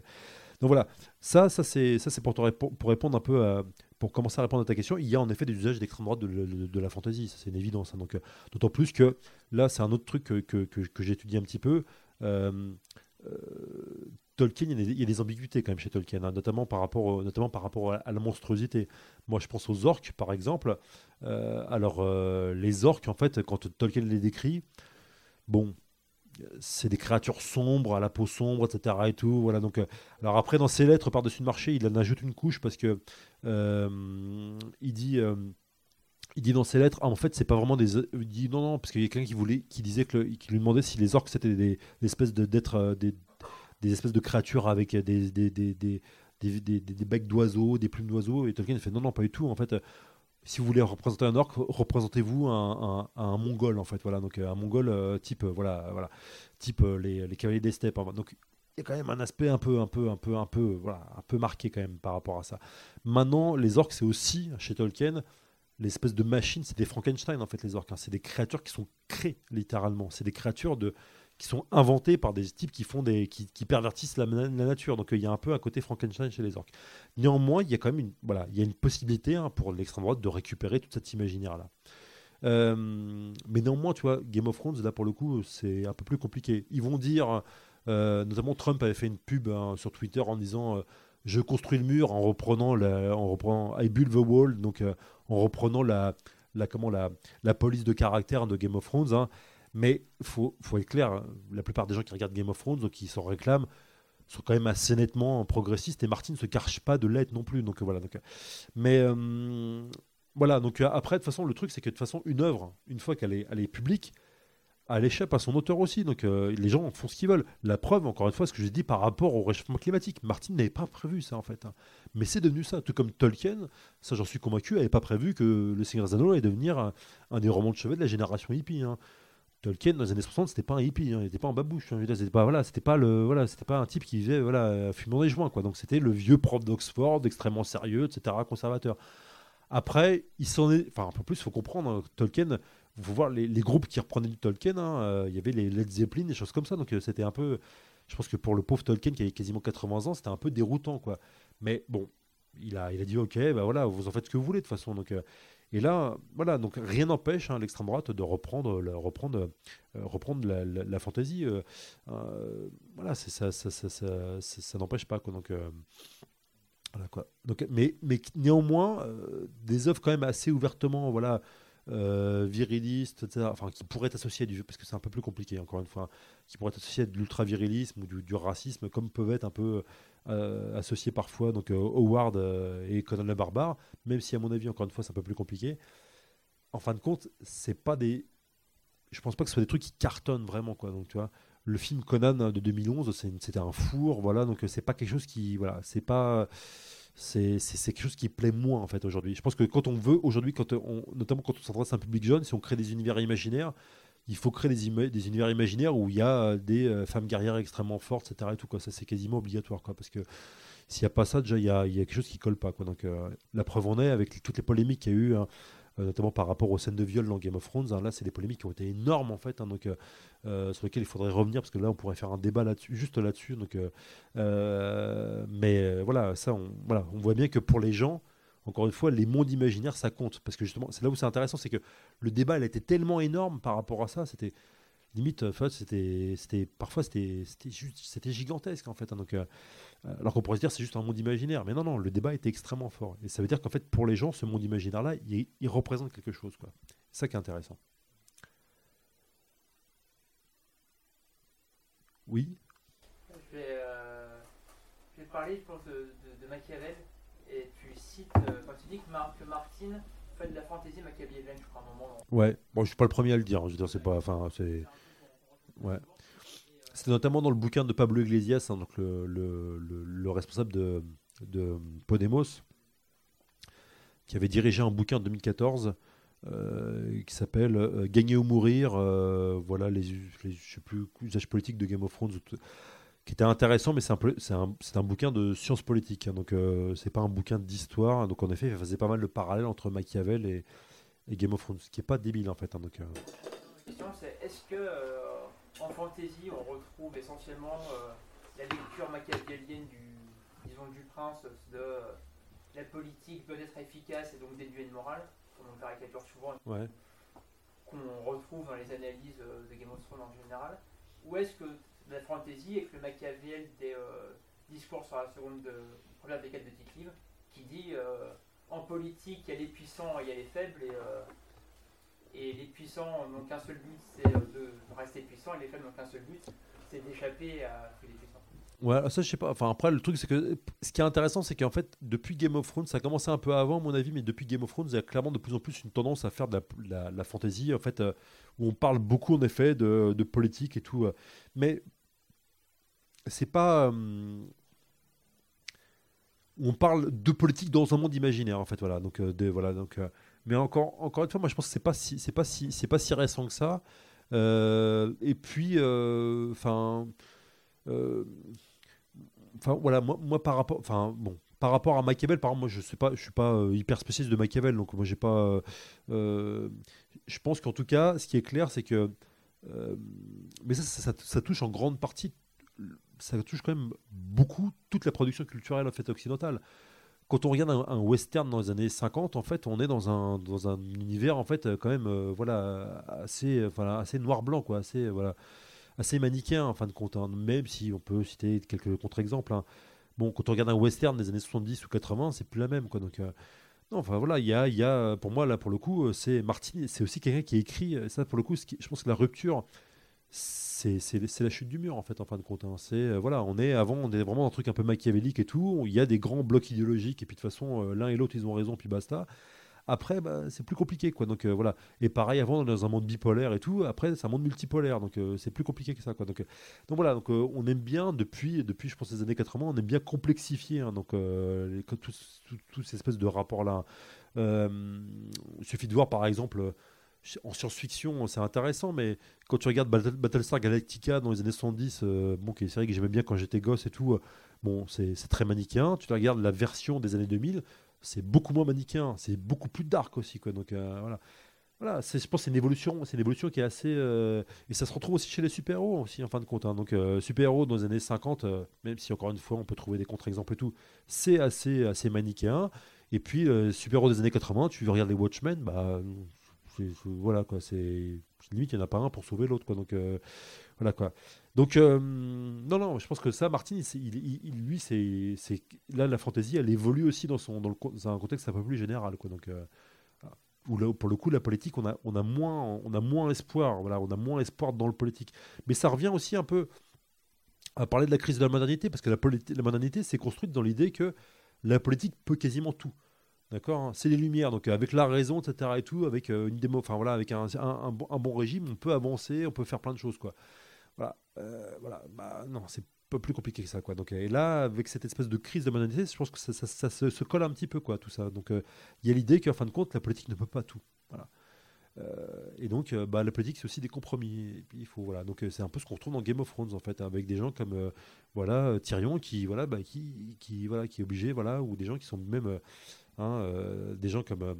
Speaker 3: donc voilà, ça, ça c'est ça c'est pour, pour répondre un peu pour commencer à répondre à ta question. Il y a en effet des usages d'extrême droite de, la fantasy, c'est une évidence. hein. donc euh, d'autant plus que là c'est un autre truc que, que, étudié un petit peu. Euh, Tolkien, il y, a des, ambiguïtés quand même chez Tolkien, hein, notamment par rapport, notamment par rapport à, la monstruosité. Moi, je pense aux orques, par exemple. Euh, alors, euh, les orques, en fait, quand Tolkien les décrit, bon, c'est des créatures sombres, à la peau sombre, etc. Et tout, voilà. Donc, euh, alors après, dans ses lettres par-dessus le marché, il en ajoute une couche parce que il dit. il dit dans ses lettres, ah, en fait, c'est pas vraiment des. Il dit non, non, parce qu'il y a quelqu'un qui voulait, qui disait que, qui lui demandait si les orques c'était des, des espèces d'êtres, des, des espèces de créatures avec des des, des, des, des, becs d'oiseaux, des plumes d'oiseaux. Et Tolkien fait non, non, pas du tout. En fait, euh, si vous voulez représenter un orque, représentez-vous un, un, un mongol, en fait. Voilà, donc euh, un mongol euh, type, voilà, voilà, type les, les cavaliers des steppes. Donc il y a quand même un aspect un peu, un peu, un peu, un peu, voilà, un peu marqué quand même par rapport à ça. Maintenant, les orques, c'est aussi chez Tolkien l'espèce de machine, c'est des Frankenstein en fait les orques. hein. C'est des créatures qui sont créées littéralement. C'est des créatures de qui sont inventées par des types qui font des qui, qui pervertissent la, nature. Donc euh, il y a un peu un côté Frankenstein chez les orques. Néanmoins, il y a quand même une voilà, il y a une possibilité hein, pour l'extrême droite de récupérer toute cette imaginaire là. mais néanmoins, tu vois, Game of Thrones, là pour le coup, c'est un peu plus compliqué. Ils vont dire, euh, notamment Trump avait fait une pub hein, sur Twitter en disant euh, Je construis le mur en reprenant, la, en reprenant I build the wall, donc euh, en reprenant la, la, comment, la, la police de caractère de Game of Thrones. hein. Mais il faut, faut être clair, hein, la plupart des gens qui regardent Game of Thrones, donc qui s'en réclament, sont quand même assez nettement progressistes et Martin ne se cache pas de l'être non plus. Donc euh, voilà. Donc, euh, mais euh, voilà. Donc après, de toute façon, le truc, c'est que de toute façon, une œuvre, une fois qu'elle est, elle est publique, elle échappe à son auteur aussi. Donc les gens font ce qu'ils veulent. La preuve, encore une fois, ce que j'ai dit par rapport au réchauffement climatique. Martin n'avait pas prévu ça en fait. hein. Mais c'est devenu ça. Tout comme Tolkien, ça j'en suis convaincu, n'avait pas prévu que Le Seigneur des Anneaux allait devenir un, un des romans de chevet de la génération hippie. hein. Tolkien dans les années 60 c'était pas un hippie, hein, il n'était pas en babouche, hein, c'était pas voilà, c'était pas voilà, c'était pas un type qui vivait voilà fumant des joints quoi. Donc c'était le vieux prof d'Oxford, extrêmement sérieux, etc., conservateur. Après, il s'en est, enfin un peu plus, faut comprendre hein, Tolkien. Il faut voir les, les groupes qui reprenaient du Tolkien. hein, euh, Il y avait les Led Zeppelin, des choses comme ça. Donc euh, c'était un peu, je pense que pour le pauvre Tolkien qui avait quasiment 80 ans, c'était un peu déroutant quoi. Mais bon, il a, il a dit ok, bah voilà, vous en faites ce que vous voulez de toute façon. Donc euh, et là, voilà, donc rien n'empêche hein, l'extrême droite de reprendre, la- reprendre, euh, reprendre la, la, la fantaisie. euh, euh, voilà, c'est ça, ça, ça, ça, ça- ça n'empêche pas. Quoi, donc, euh, voilà, quoi. Donc, mais, mais néanmoins, euh, des œuvres quand même assez ouvertement, voilà, euh, virilistes, etc., enfin, qui pourraient être associées à du, parce que c'est un peu plus compliqué, encore une fois, qui pourraient être associées à de l'ultra-virilisme ou du, racisme, comme peuvent être un peu euh, associés parfois donc euh, Howard euh, et Conan le barbare, même si à mon avis encore une fois c'est un peu plus compliqué. En fin de compte, c'est pas des, je pense pas que ce soit des trucs qui cartonnent vraiment quoi. Donc tu vois, le film Conan de 2011, c'est une- c'était un four, voilà. Donc c'est pas quelque chose qui, voilà, c'est pas, c'est quelque chose qui plaît moins en fait aujourd'hui. Je pense que quand on veut aujourd'hui, notamment quand on s'adresse à un public jeune, si on crée des univers imaginaires, il faut créer des, des univers imaginaires où il y a euh, des euh, femmes guerrières extrêmement fortes, etc. Et tout. Ça, c'est quasiment obligatoire. Quoi, parce que s'il n'y a pas ça, déjà, il y a, y a quelque chose qui colle pas. Quoi. Donc, euh, la preuve en est, avec toutes les polémiques qu'il y a eu hein, notamment par rapport aux scènes de viol dans Game of Thrones. Hein. là, c'est des polémiques qui ont été énormes en fait, hein, donc sur lesquelles il faudrait revenir parce que là, on pourrait faire un débat là-dessus, juste là-dessus. Mais voilà, ça, on, voit bien que pour les gens encore une fois, les mondes imaginaires, ça compte. Parce que justement, c'est là où c'est intéressant, c'est que le débat, il était tellement énorme par rapport à ça. C'était limite, c'était, c'était, parfois, c'était, c'était gigantesque, en fait. Hein. donc, euh, alors qu'on pourrait se dire c'est juste un monde imaginaire. Mais non, non, le débat était extrêmement fort. Et ça veut dire qu'en fait, pour les gens, ce monde imaginaire-là, il, représente quelque chose. quoi. C'est ça qui est intéressant. Oui
Speaker 6: je vais, euh, parler, je pense, de, Machiavel. Et tu cites, euh, quand tu dis que, Mar que Martine fait de la fantaisie machiavélienne, je crois, à un moment.
Speaker 3: Ouais, bon, je suis pas le premier à le dire. Hein. Je veux dire, c'est pas. Enfin, c'est. Ouais. C'était notamment dans le bouquin de Pablo Iglesias, hein, donc le, le, le, responsable de, de, Podemos, qui avait dirigé un bouquin en 2014 euh, qui s'appelle euh, Gagner ou mourir. Euh, voilà les, les, je sais plus usages politiques de Game of Thrones, qui était intéressant, mais c'est un, c'est un, un, bouquin de sciences politiques, hein, donc c'est pas un bouquin d'histoire. Donc en effet, il faisait pas mal de parallèles entre Machiavel et, et Game of Thrones, ce qui est pas débile en fait. Hein, donc,
Speaker 6: La question c'est est-ce que en fantasy, on retrouve essentiellement euh, la lecture machiavélienne du, disons, du prince de euh, la politique doit être efficace et donc déduire une morale, comme on caricature souvent, qu'on retrouve dans les analyses euh, de Game of Thrones en général, ou est-ce que la fantasy est que le Machiavel des discours sur la seconde de, première décade de Tite qui dit en politique il y a les puissants et il y a les faibles et et les puissants n'ont qu'un seul but, c'est euh, de rester puissants, et les faibles n'ont qu'un seul but, c'est d'échapper à tous les puissants.
Speaker 3: Ouais, ça je sais pas. Enfin après le truc c'est que ce qui est intéressant c'est qu'en fait depuis Game of Thrones ça a commencé un peu avant à mon avis mais depuis Game of Thrones il y a clairement de plus en plus une tendance à faire de la, la, fantasy en fait euh, où on parle beaucoup en effet de, de politique et tout. Euh. mais c'est pas on parle de politique dans un monde imaginaire en fait voilà donc de, voilà donc mais encore, encore une fois, moi je pense que c'est pas si, pas si, c'est pas si récent que ça. Euh, et puis, euh, enfin, euh, enfin voilà, moi, moi par rapport, enfin bon, par rapport à Machiavel, par moi je sais pas, je suis pas hyper spécialiste de Machiavel, donc moi j'ai pas. je pense qu'en tout cas, ce qui est clair, c'est que, mais ça ça, touche en grande partie, ça touche quand même beaucoup toute la production culturelle en fait occidentale quand on regarde un, western dans les années 50, en fait, on est dans un, dans un univers en fait quand même euh, voilà assez voilà, assez noir-blanc quoi, assez voilà assez manichéen en fin de compte. Hein. même si on peut citer quelques contre-exemples. Hein. Bon, quand on regarde un western des années 70 ou 80, c'est plus la même quoi. Donc euh, non, enfin voilà, il y a, y a, pour moi là pour le coup, euh, c'est Martini, c'est aussi quelqu'un qui écrit ça pour le coup. je pense que la rupture c'est la chute du mur en fait en fin de compte. Hein. C'est euh, voilà, on est avant, on est vraiment dans un truc un peu machiavélique et tout. Il y a des grands blocs idéologiques et puis de toute façon euh, l'un et l'autre ils ont raison puis basta. Après, bah, c'est plus compliqué quoi. Donc euh, voilà. Et pareil, avant on est dans un monde bipolaire et tout. Après, c'est un monde multipolaire, donc c'est plus compliqué que ça quoi. Donc, donc voilà, donc on aime bien depuis depuis je pense les années 80, on aime bien complexifier hein, donc ces espèces de rapports là. il suffit de voir par exemple en science-fiction, c'est intéressant, mais quand tu regardes Battlestar Galactica dans les années 70, euh, bon, qui est une série que j'aimais bien quand j'étais gosse et tout, euh, bon, c'est très manichéen. Tu regardes la version des années 2000, c'est beaucoup moins manichéen, c'est beaucoup plus dark aussi, quoi. Donc euh, voilà. Voilà, je pense c'est une évolution, c'est une évolution qui est assez et ça se retrouve aussi chez les super-héros aussi en fin de compte. Hein. Donc super-héros dans les années 50, même si encore une fois on peut trouver des contre-exemples et tout, c'est assez assez manichéen. Et puis super-héros des années 80, tu regardes les Watchmen, bah voilà quoi, c'est limite il n'y en a pas un pour sauver l'autre quoi. Donc euh, voilà quoi. Donc euh, non non, je pense que ça, Martin, il, lui c'est là la fantaisie, elle évolue aussi dans son dans, un contexte un peu plus général quoi. Donc euh, où là, pour le coup la politique on a on a moins on a moins espoir voilà on a moins espoir dans le politique. Mais ça revient aussi un peu à parler de la crise de la modernité parce que la, la modernité s'est construite dans l'idée que la politique peut quasiment tout. D'accord hein. C'est les lumières. Donc, avec la raison, etc. et tout, avec euh, une démo, enfin voilà, avec un, bon, régime, on peut avancer, on peut faire plein de choses, quoi. Voilà. Euh, voilà. Bah, non, c'est pas plus compliqué que ça, quoi. Donc, et là, avec cette espèce de crise de modernité, je pense que ça, se, colle un petit peu, quoi, tout ça. Donc, euh, il y a l'idée qu'en fin de compte, la politique ne peut pas tout. Et donc, bah, la politique, c'est aussi des compromis. Et puis, il faut, voilà. Donc, c'est un peu ce qu'on retrouve dans Game of Thrones, en fait, avec des gens comme, voilà, Tyrion, qui, voilà, bah, qui, voilà, qui est obligé, voilà, ou des gens qui sont même Hein, euh, des gens comme, euh,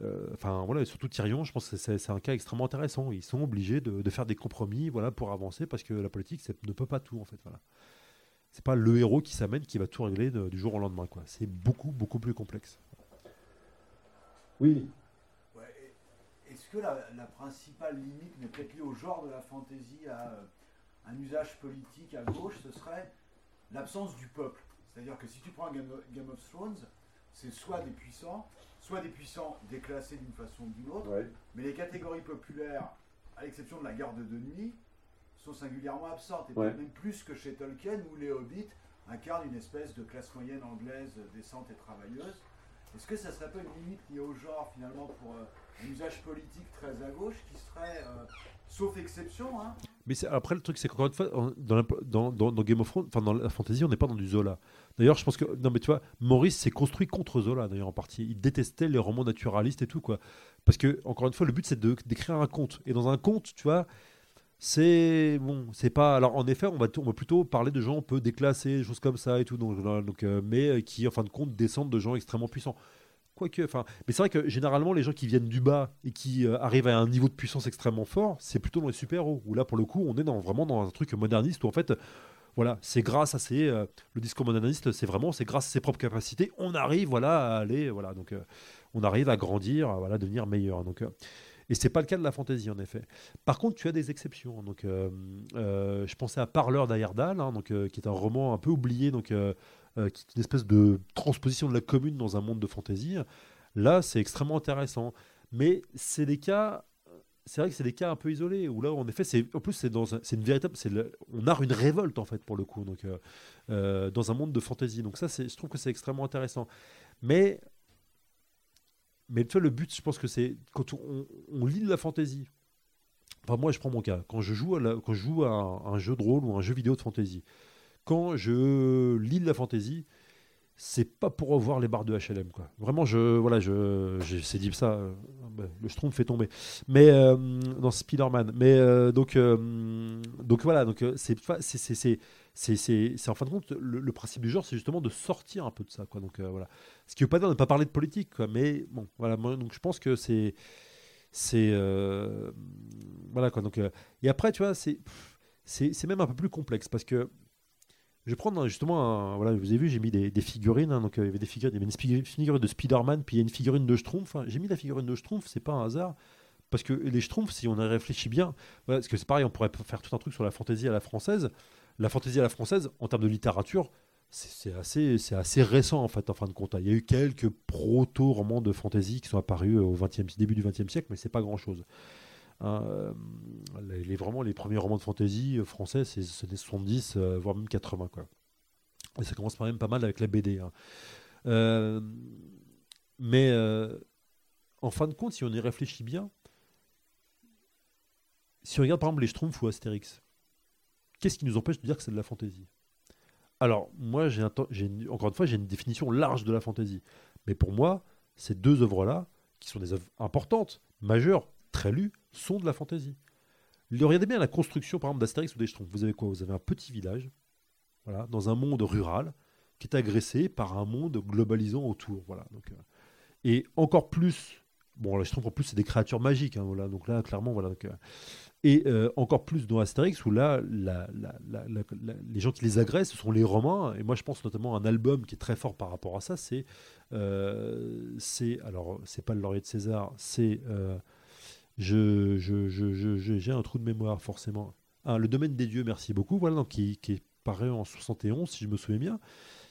Speaker 3: euh, enfin voilà, surtout Tyrion, je pense que c'est un cas extrêmement intéressant. Ils sont obligés de, de faire des compromis, voilà, pour avancer, parce que la politique ne peut pas tout en fait. Voilà. C'est pas le héros qui s'amène qui va tout régler de- du jour au lendemain, quoi. C'est beaucoup beaucoup plus complexe. Oui.
Speaker 4: Est-ce que la, la principale limite n'est peut-être liée au genre de la fantaisie à euh, un usage politique à gauche, ce serait l'absence du peuple? C'est-à-dire que si tu prends Game of, Game of Thrones, c'est soit des puissants, soit des puissants déclassés d'une façon ou d'une autre, mais les catégories populaires, à l'exception de la garde de nuit, sont singulièrement absentes, et
Speaker 3: Ouais.
Speaker 4: même plus que chez Tolkien, où les hobbits incarnent une espèce de classe moyenne anglaise décente et travailleuse. Est-ce que ça serait pas une limite liée au genre finalement pour euh, un usage politique très à gauche qui serait, euh, sauf exception, hein,
Speaker 3: Mais après, le truc, c'est qu'encore une fois, dans, la- dans, dans- Game of Thrones, enfin dans la fantasy, on n'est pas dans du Zola. D'ailleurs, je pense que. Non, mais tu vois, Maurice s'est construit contre Zola, d'ailleurs, en partie. Il détestait les romans naturalistes et tout, quoi. Parce que, encore une fois, le but, c'est d'écrire un conte. Et dans un conte, tu vois, c'est. Bon, c'est pas. Alors, en effet, on va, on va plutôt parler de gens un peu déclassés, des choses comme ça et tout. Donc, voilà, donc, euh, mais euh, qui, en fin de compte, descendent de gens extrêmement puissants. Mais c'est vrai que généralement, les gens qui viennent du bas et qui euh, arrivent à un niveau de puissance extrêmement fort, c'est plutôt dans les super-héros. Où là, pour le coup, on est vraiment dans un truc moderniste où en fait, voilà, c'est grâce à ces, euh, le discours moderniste, c'est vraiment, c'est grâce à ses propres capacités, on arrive, voilà, à aller, voilà, donc euh, on arrive à grandir, à, voilà, devenir meilleur. Donc, euh, et c'est pas le cas de la fantaisie en effet. Par contre, tu as des exceptions. Donc, euh, euh, je pensais à Parleur d'Ayerdal, hein, donc euh, qui est un roman un peu oublié, donc euh, qui est une espèce de transposition de la commune dans un monde de fantaisie. Là, c'est extrêmement intéressant. Mais c'est des cas, c'est vrai que c'est des cas un peu isolés où là, en effet, c'est en plus c'est dans c'est une véritable, on narre une révolte en fait pour le coup, donc euh, euh, dans un monde de fantaisie. Donc ça, c'est, je trouve que c'est extrêmement intéressant. Mais mais tu vois, le but, je pense que c'est quand on, lit de la fantaisie. Enfin, moi, je prends mon cas. Quand je joue à, quand je joue à un, un jeu de rôle ou un jeu vidéo de fantaisie, quand je lis de la fantaisie, c'est pas pour revoir les barres de HLM quoi. Vraiment je voilà je j'ai dit ça euh, bah, le Schtroumpf fait tomber. Mais euh, dans Spider-Man mais euh, donc euh, donc voilà donc c'est c'est c'est c'est c'est c'est c'est en fin de compte le, principe du genre c'est justement de sortir un peu de ça quoi. Donc voilà. Ce qui veut pas dire de ne pas parler de politique mais bon voilà donc je pense que c'est c'est voilà quoi donc et après tu vois c'est c'est c'est même un peu plus complexe parce que je vais prendre justement voilà, vous avez vu, j'ai mis des, figurines. hein, donc euh, il y avait des figurines, une figurine de Spider-Man, puis il y a une figurine de Schtroumpf. J'ai mis la figurine de Schtroumpf, c'est pas un hasard. Parce que les Schtroumpfs, si on y réfléchit bien, parce que c'est pareil, on pourrait faire tout un truc sur la fantaisie à la française. La fantaisie à la française, en termes de littérature, c'est assez, assez récent en fait, en fin de compte. Il y a eu quelques proto-romans de fantaisie qui sont apparus au 20e, début du XXe siècle, mais c'est pas grand-chose. Hein, euh, les, vraiment, les premiers romans de fantasy euh, français, c'est des 70, euh, voire même 80. Quoi. Et ça commence quand même pas mal avec la BD. hein. Mais en fin de compte, si on y réfléchit bien, si on regarde par exemple les Schtroumpfs ou Astérix, qu'est-ce qui nous empêche de dire que c'est de la fantaisie Alors, moi, encore une fois, j'ai une définition large de la fantaisie. Mais pour moi, ces deux œuvres-là, qui sont des œuvres importantes, majeures, très lues, sont de la fantaisie. Regardez bien la construction, par exemple, d'Astérix ou des Schtroumpfs. Vous avez quoi? Vous avez un petit village, voilà, dans un monde rural, qui est agressé par un monde globalisant autour. Voilà, donc, euh, et encore plus, bon, les Schtroumpfs, en plus, c'est des créatures magiques. hein, voilà, donc là, clairement, voilà. euh, et euh, encore plus dans Astérix, où là, les gens qui les agressent, ce sont les Romains. Et moi, je pense notamment à un album qui est très fort par rapport à ça. C'est, c'est alors, c'est pas le laurier de César, c'est, euh, je, je, je- j'ai un trou de mémoire forcément. Ah, le domaine des dieux, merci beaucoup. Voilà, donc qui, est paru en 71, si je me souviens bien,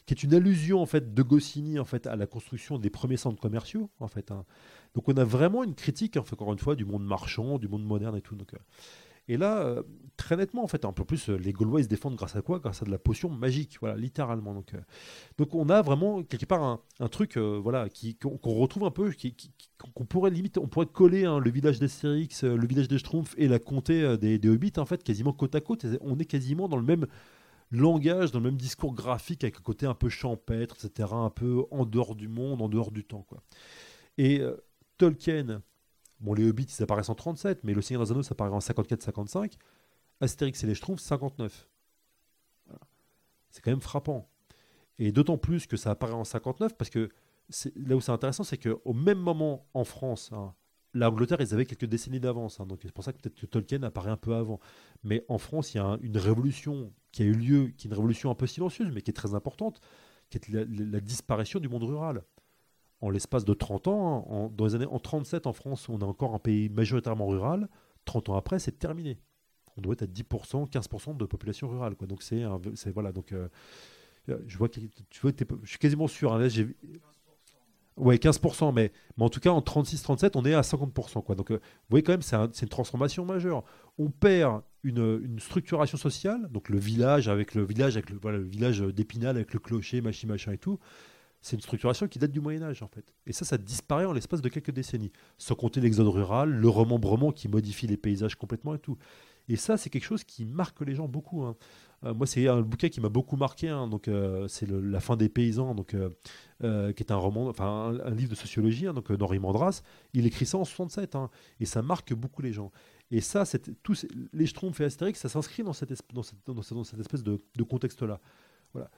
Speaker 3: qui est une allusion en fait de Goscinny en fait à la construction des premiers centres commerciaux en fait. hein. Donc on a vraiment une critique, en fait, encore une fois, du monde marchand, du monde moderne et tout. Euh, et là, euh, très nettement, en fait, un peu plus, euh, les Gaulois, se défendent grâce à quoi? Grâce à de la potion magique, voilà, littéralement. Donc, euh, donc on a vraiment, quelque part, un, truc voilà, qui- qu'on retrouve un peu, qui- qu'on pourrait limite, on pourrait coller hein, le village euh, le village des Schtroumpfs et la comté des, des Hobbits, en fait, quasiment côte à côte. On est quasiment dans le même langage, dans le même discours graphique, avec un côté un peu champêtre, etc., un peu en dehors du monde, en dehors du temps. Quoi. Et Tolkien, bon, les Hobbits, ils apparaissent en 37, mais le Seigneur des Anneaux, ça apparaît en 54-55. Astérix et les Schtroumpfs, 59. Voilà. C'est quand même frappant. Et d'autant plus que ça apparaît en 59, parce que là où c'est intéressant, c'est qu'au même moment en France, hein, l'Angleterre, ils avaient quelques décennies d'avance. hein, donc c'est pour ça que peut-être que Tolkien apparaît un peu avant. Mais en France, il y a un- une révolution qui a eu lieu, qui est une révolution un peu silencieuse, mais qui est très importante, qui est la disparition du monde rural. En l'espace de 30 ans, hein, en, dans les années en 37 en France, on est encore un pays majoritairement rural. 30 ans après, c'est terminé. On doit être à 10%, 15% de population rurale. Donc c'est voilà. Donc euh, je vois que tu vois, je suis quasiment sûr. hein, là, j'ai- Ouais, 15%, mais, mais en tout cas, en 36-37, on est à 50%. Quoi. Donc, euh, vous voyez quand même, c'est un- c'est une transformation majeure. On perd une, structuration sociale, donc le village avec le village, avec le village d'Épinal avec le clocher, machin, machin et tout. C'est une structuration qui date du Moyen-Âge, en fait. Et ça, ça disparaît en l'espace de quelques décennies. Sans compter l'exode rural, le remembrement qui modifie les paysages complètement et tout. Et ça, c'est quelque chose qui marque les gens beaucoup. hein. Euh, moi, c'est un bouquin qui m'a beaucoup marqué. hein. donc, euh, c'est La fin des paysans, donc, euh, qui est un roman, enfin un, livre de sociologie, hein, donc d'Henri Mandras. Il écrit ça en 67, hein, et ça marque beaucoup les gens. Et ça, tous les Schtroumpfs et Astérix, ça s'inscrit dans cette, espèce de contexte-là.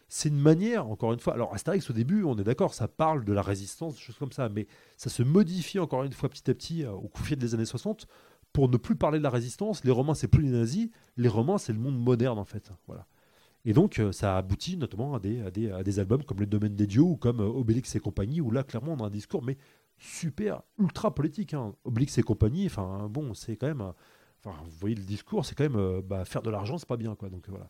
Speaker 3: C'est une manière, encore une fois. Alors, Astérix, au début, on est d'accord, ça parle de la résistance, des choses comme ça, mais ça se modifie encore une fois petit à petit euh, au fil des années 60 pour ne plus parler de la résistance. Les romans, c'est plus les nazis, les romans, c'est le monde moderne, en fait. Voilà. Et donc, euh, ça aboutit notamment à des, albums comme Le Domaine des Dieux ou comme euh, Obélix et compagnie, où là, clairement, on a un discours, mais super, ultra politique. Hein. Obélix et compagnie, enfin, bon, c'est quand même. Enfin, vous voyez le discours, c'est quand même. euh, bah, faire de l'argent, c'est pas bien, quoi. Donc, voilà.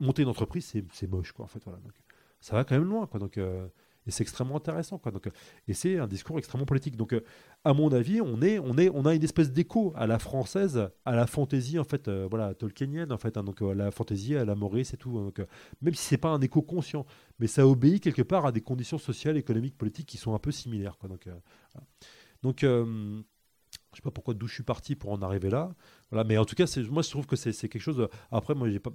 Speaker 3: Monter une entreprise, c'est moche, quoi, en fait. Voilà. Donc, ça va quand même loin, quoi. Donc, euh, et c'est extrêmement intéressant, quoi. Donc, euh, et c'est un discours extrêmement politique. Donc, euh, à mon avis, on, est, on, est, on a une espèce d'écho à la française, à la fantaisie, en fait, voilà, tolkienienne, en fait, hein, donc à la fantaisie, à la Maurice et tout. hein, donc, même si c'est pas un écho conscient, mais ça obéit quelque part à des conditions sociales, économiques, politiques qui sont un peu similaires, quoi. Donc, donc je sais pas pourquoi d'où je suis parti pour en arriver là, voilà, mais en tout cas, moi, je trouve que c'est c'est quelque chose. Après, moi, j'ai pas.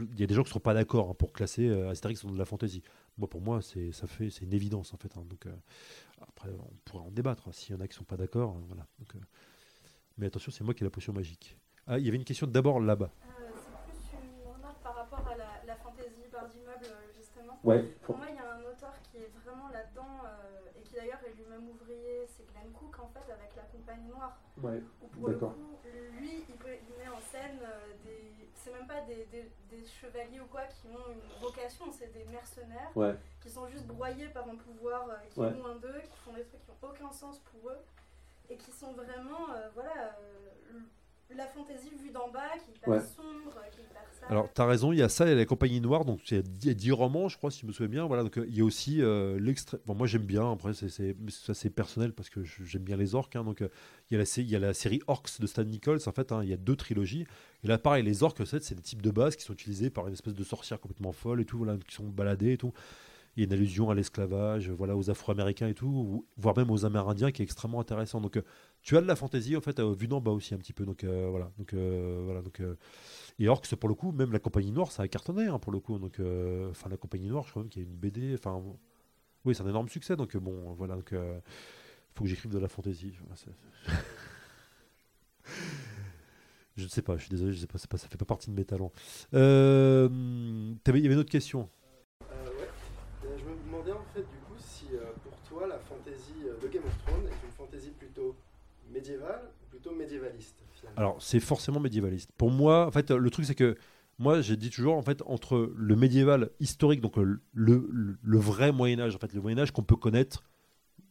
Speaker 3: Il y a des gens qui ne seront pas d'accord hein, pour classer euh, Astérix dans de la fantaisie. Moi, pour moi, c'est ça fait c'est une évidence en fait. hein. donc euh, après, on pourrait en débattre. hein, S'il y en a qui sont pas d'accord, euh, voilà. Donc, euh, mais attention, c'est moi qui ai la potion magique. Ah, il y avait une question d'abord là-bas.
Speaker 7: Euh, c'est plus une remarque par rapport à la, la fantaisie par d'immeuble, justement.
Speaker 3: Ouais.
Speaker 7: Pour moi, il y a un auteur qui est vraiment là-dedans euh, et qui d'ailleurs est lui-même ouvrier, c'est Glenn Cook en fait, avec La Compagnie Noire.
Speaker 3: Ouais.
Speaker 7: Où pour le
Speaker 3: D'accord.
Speaker 7: coup, lui, il, peut, il met en scène euh, des. C'est même pas des, des- des chevaliers ou quoi qui ont une vocation, c'est des mercenaires
Speaker 3: Ouais.
Speaker 7: qui sont juste broyés par un pouvoir euh, qui
Speaker 3: Ouais.
Speaker 7: est loin d'eux, qui font des trucs qui n'ont aucun sens pour eux et qui sont vraiment, euh, voilà, euh, la fantaisie vue d'en bas, qui est hyper
Speaker 3: Ouais.
Speaker 7: sombre, qui est hyper sale.
Speaker 3: Alors, tu as raison, il y a ça, il y a la compagnie noire, donc il y a dix- il y a 10 romans, je crois, si je me souviens bien. Voilà, donc euh, il y a aussi euh, l'extrait. Bon, moi, j'aime bien, après, c'est, ça, c'est personnel parce que j'aime bien les orques. hein, donc, euh, il y, a la, sé- il y a la série Orcs de Stan Nichols, en fait, hein, il y a deux trilogies. Et là, pareil, les orques, c'est, c'est des types de base qui sont utilisés par une espèce de sorcière complètement folle et tout, voilà, qui sont baladés et tout. Il y a une allusion à l'esclavage, voilà, aux Afro-Américains et tout, ou- voire même aux Amérindiens, qui est extrêmement intéressant. Donc, euh, tu as de la fantaisie, en fait, euh, vue d'en bas aussi, un petit peu. Donc, euh, voilà. Donc, euh, voilà. Donc, et Orcs, pour le coup, même la Compagnie Noire, ça a cartonné, hein, pour le coup. Donc, enfin, la Compagnie Noire, je crois même qu'il y a une BD. Enfin, oui, c'est un énorme succès. Donc, bon, voilà. Donc, faut que j'écrive de la fantaisie. Je ne sais pas, je suis désolé, je sais pas, ça fait pas partie de mes talents. Il y avait une autre question.
Speaker 8: Euh, ouais. Euh, je me demandais en fait du coup si euh, pour toi la fantaisie euh, de Game of Thrones est une fantaisie plutôt médiévale ou plutôt médiévaliste finalement.
Speaker 3: Alors, c'est forcément médiévaliste. Pour moi, en fait, le truc, c'est que moi, j'ai dit toujours, en fait, entre le médiéval historique, donc le, vrai Moyen-Âge, en fait, le Moyen-Âge qu'on peut connaître,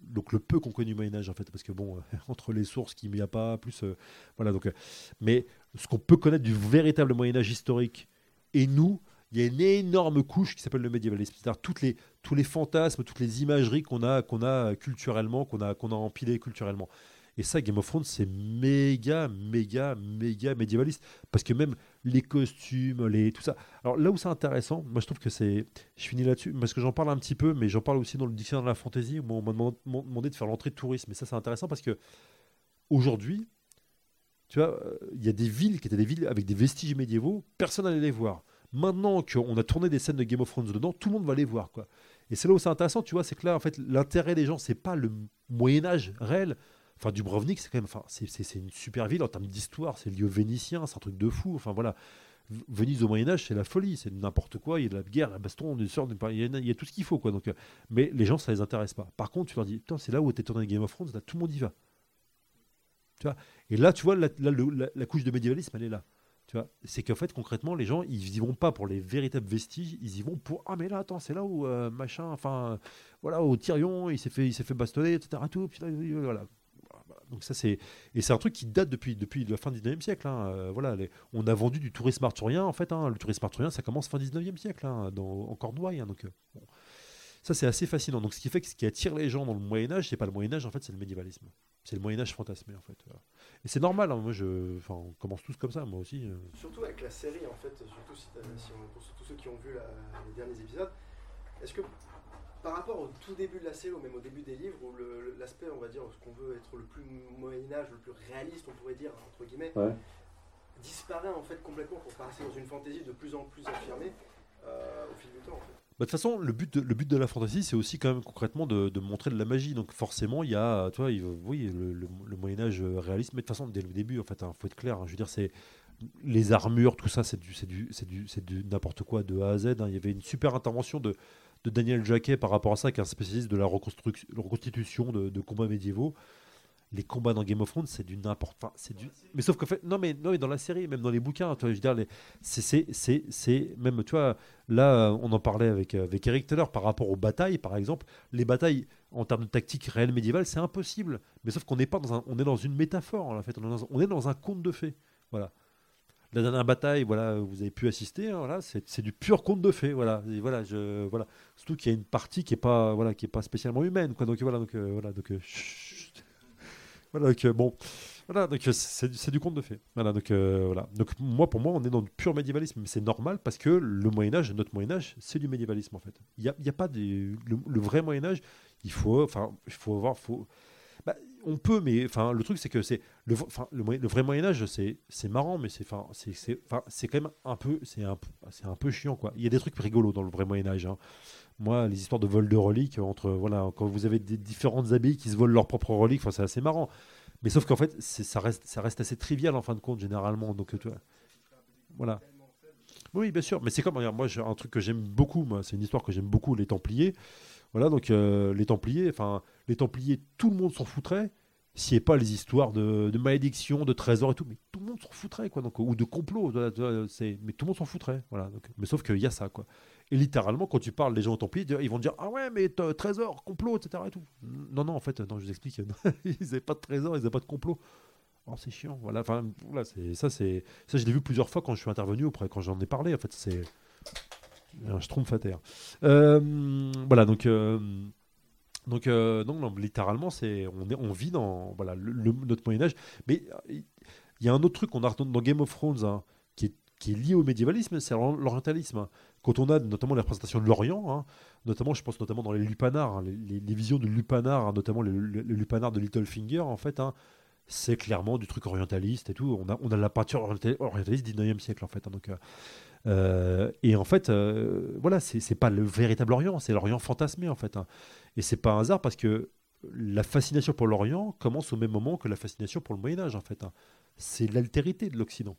Speaker 3: donc le peu qu'on connaît du Moyen-Âge, en fait, parce que bon, entre les sources qu'il n'y a pas, plus. euh, voilà, donc. euh, mais ce qu'on peut connaître du véritable Moyen-Âge historique et nous, il y a une énorme couche qui s'appelle le médiévalisme. C'est-à-dire toutes les, tous les fantasmes, toutes les imageries qu'on a, qu'on a culturellement, qu'on a, qu'on a empilées culturellement. Et ça, Game of Thrones, c'est méga, méga, méga médiévaliste. Parce que même les costumes, les, tout ça. Alors là où c'est intéressant, moi je trouve que c'est. Je finis là-dessus, parce que j'en parle un petit peu, mais j'en parle aussi dans le dictionnaire de la fantaisie, où on m'a demandé, de faire l'entrée de tourisme. Et ça, c'est intéressant parce que aujourd'hui, tu vois, euh, il y a des villes qui étaient des villes avec des vestiges médiévaux, personne n'allait les voir. Maintenant qu'on a tourné des scènes de Game of Thrones dedans, tout le monde va les voir. Quoi. Et c'est là où c'est intéressant, tu vois, c'est que là, en fait, l'intérêt des gens, c'est pas le Moyen-Âge réel. Enfin, Dubrovnik, c'est quand même, enfin, c'est, une super ville en termes d'histoire, c'est le lieu vénitien, c'est un truc de fou. Enfin, voilà. Venise au Moyen-Âge, c'est la folie, c'est n'importe quoi. Il y a de la guerre, la baston, des sortes, il y, a, il y a tout ce qu'il faut. Quoi. Donc, euh, mais les gens, ça les intéresse pas. Par contre, tu leur dis, c'est là où était tourné Game of Thrones, là, tout le monde y va. Tu vois Et là, tu vois, là, le- la, la couche de médiévalisme, elle est là. C'est qu'en fait, concrètement, les gens, ils y vont pas pour les véritables vestiges, ils y vont pour ah mais là, attends, c'est là où euh, machin, enfin, voilà, où Tyrion, il s'est fait, il s'est fait bastonner, etc. Tout, voilà. Donc ça c'est et c'est un truc qui date depuis depuis la fin du 19e siècle. hein. Euh, voilà, on a vendu du tourisme arthurien en fait. hein. Le tourisme arthurien, ça commence fin 19e siècle, hein, dans, en Cornouailles. donc euh, ça c'est assez fascinant. Donc ce qui fait que ce qui attire les gens dans le Moyen Âge, c'est pas le Moyen Âge en fait, c'est le médiévalisme. C'est le Moyen Âge fantasmé en fait. Et c'est normal. Moi je, enfin, on commence tous comme ça, moi aussi. euh.
Speaker 8: Surtout avec la série, en fait, surtout si, si on, pour tous ceux qui ont vu les derniers épisodes, est-ce que par rapport au tout début de la série, ou même au début des livres, où l'aspect, on va dire, ce qu'on veut être le plus Moyen-Âge, le plus réaliste, on pourrait dire, entre guillemets,
Speaker 3: Ouais.
Speaker 8: disparaît en fait complètement pour passer dans une fantaisie de plus en plus affirmée euh, au fil du temps, en fait.
Speaker 3: Bah, de toute façon, le but de, le but de la fantasy, c'est aussi quand même concrètement de, de montrer de la magie. Donc forcément, il y a, tu vois, il- oui, le, le- le Moyen Âge réaliste, mais de toute façon, dès le début, en fait, il faut être clair. hein. je veux dire, c'est les armures, tout ça, c'est du, c'est du, c'est du, c'est du n'importe quoi de A à Z. hein. Il y avait une super intervention de, de Daniel Jacquet par rapport à ça, qui est un spécialiste de la reconstitution de, combats médiévaux. Les combats dans Game of Thrones, c'est du n'importe. Enfin, c'est du. Mais sauf qu'en fait, non mais non dans la série, même dans les bouquins, tu vois, je veux dire, les, c'est, c'est, c'est, même, tu vois, là, on en parlait avec avec Eric tout par rapport aux batailles, par exemple, les batailles en termes de tactique réelle médiévale, c'est impossible. Mais sauf qu'on n'est pas dans un, on est dans une métaphore en fait, on est dans un, on est dans un conte de fées, voilà. La dernière bataille, voilà, vous avez pu assister, hein, voilà, c'est, du pur conte de fées, voilà, Et voilà, je, voilà. Surtout qu'il y a une partie qui est pas, voilà, qui est pas spécialement humaine, quoi. Donc voilà, donc euh, voilà, donc euh, voilà, donc euh, bon, voilà, donc euh, c'est, du- conte de fées, voilà, donc euh, voilà. Donc moi, pour moi, on est dans du pur médiévalisme, mais c'est normal parce que le Moyen Âge, notre Moyen Âge, c'est du médiévalisme en fait. Il y a, a pas des, le, le vrai Moyen Âge, il faut, enfin, il faut avoir, faut, on peut, mais enfin, le truc c'est que c'est le, le, vrai Moyen Âge, c'est, marrant, mais c'est, enfin, c'est, quand même un peu, c'est un, un peu chiant quoi. Il y a des trucs rigolos dans le vrai Moyen Âge. hein. Moi, les histoires de vol de reliques entre, voilà, quand vous avez des différentes abbayes qui se volent leurs propres reliques, enfin, c'est assez marrant. Mais sauf qu'en fait, ça reste, ça reste assez trivial en fin de compte généralement. Donc, voilà. Oui, bien sûr. Mais c'est comme, regarde, moi, un truc que j'aime beaucoup. Moi, c'est une histoire que j'aime beaucoup, les Templiers. Voilà, donc euh, les Templiers, enfin, les Templiers, tout le monde s'en foutrait. S'il n'y avait pas les histoires de, de malédiction, de trésors et tout, mais tout le monde s'en foutrait, quoi. Donc, ou de complot, mais tout le monde s'en foutrait, voilà. Mais sauf qu'il y a ça, quoi. Et littéralement, quand tu parles des gens aux Templiers, ils vont dire ah ouais, mais trésor, complot, etc. Et tout. Non, non, en fait, non, je vous explique, ils n'avaient pas de trésor, ils n'avaient pas de complot. Oh, c'est chiant, voilà. Enfin, voilà, c'est ça, c'est ça, je l'ai vu plusieurs fois quand je suis intervenu auprès, quand j'en ai parlé. En fait, c'est un terre. Euh, voilà, donc. euh, donc, euh, non, littéralement, c'est on, on vit dans voilà, notre Moyen-Âge. Mais euh, il y a un autre truc qu'on a retenu dans Game of Thrones hein, qui, est, lié au médiévalisme, c'est l'or- l'orientalisme. Quand on a notamment les représentations de l'Orient, hein, notamment, je pense notamment dans les lupanards, hein, les, les- les visions de lupanards, notamment le, le, le lupanar de Littlefinger, en fait, c'est clairement du truc orientaliste et tout. On a, on a la peinture orienta- orientaliste du 19e siècle, en fait. donc, euh, et en fait, euh, voilà, c'est pas le véritable Orient, c'est l'Orient fantasmé, en fait. hein. Et c'est pas un hasard parce que la fascination pour l'Orient commence au même moment que la fascination pour le Moyen-Âge, en fait. hein. C'est l'altérité de l'Occident.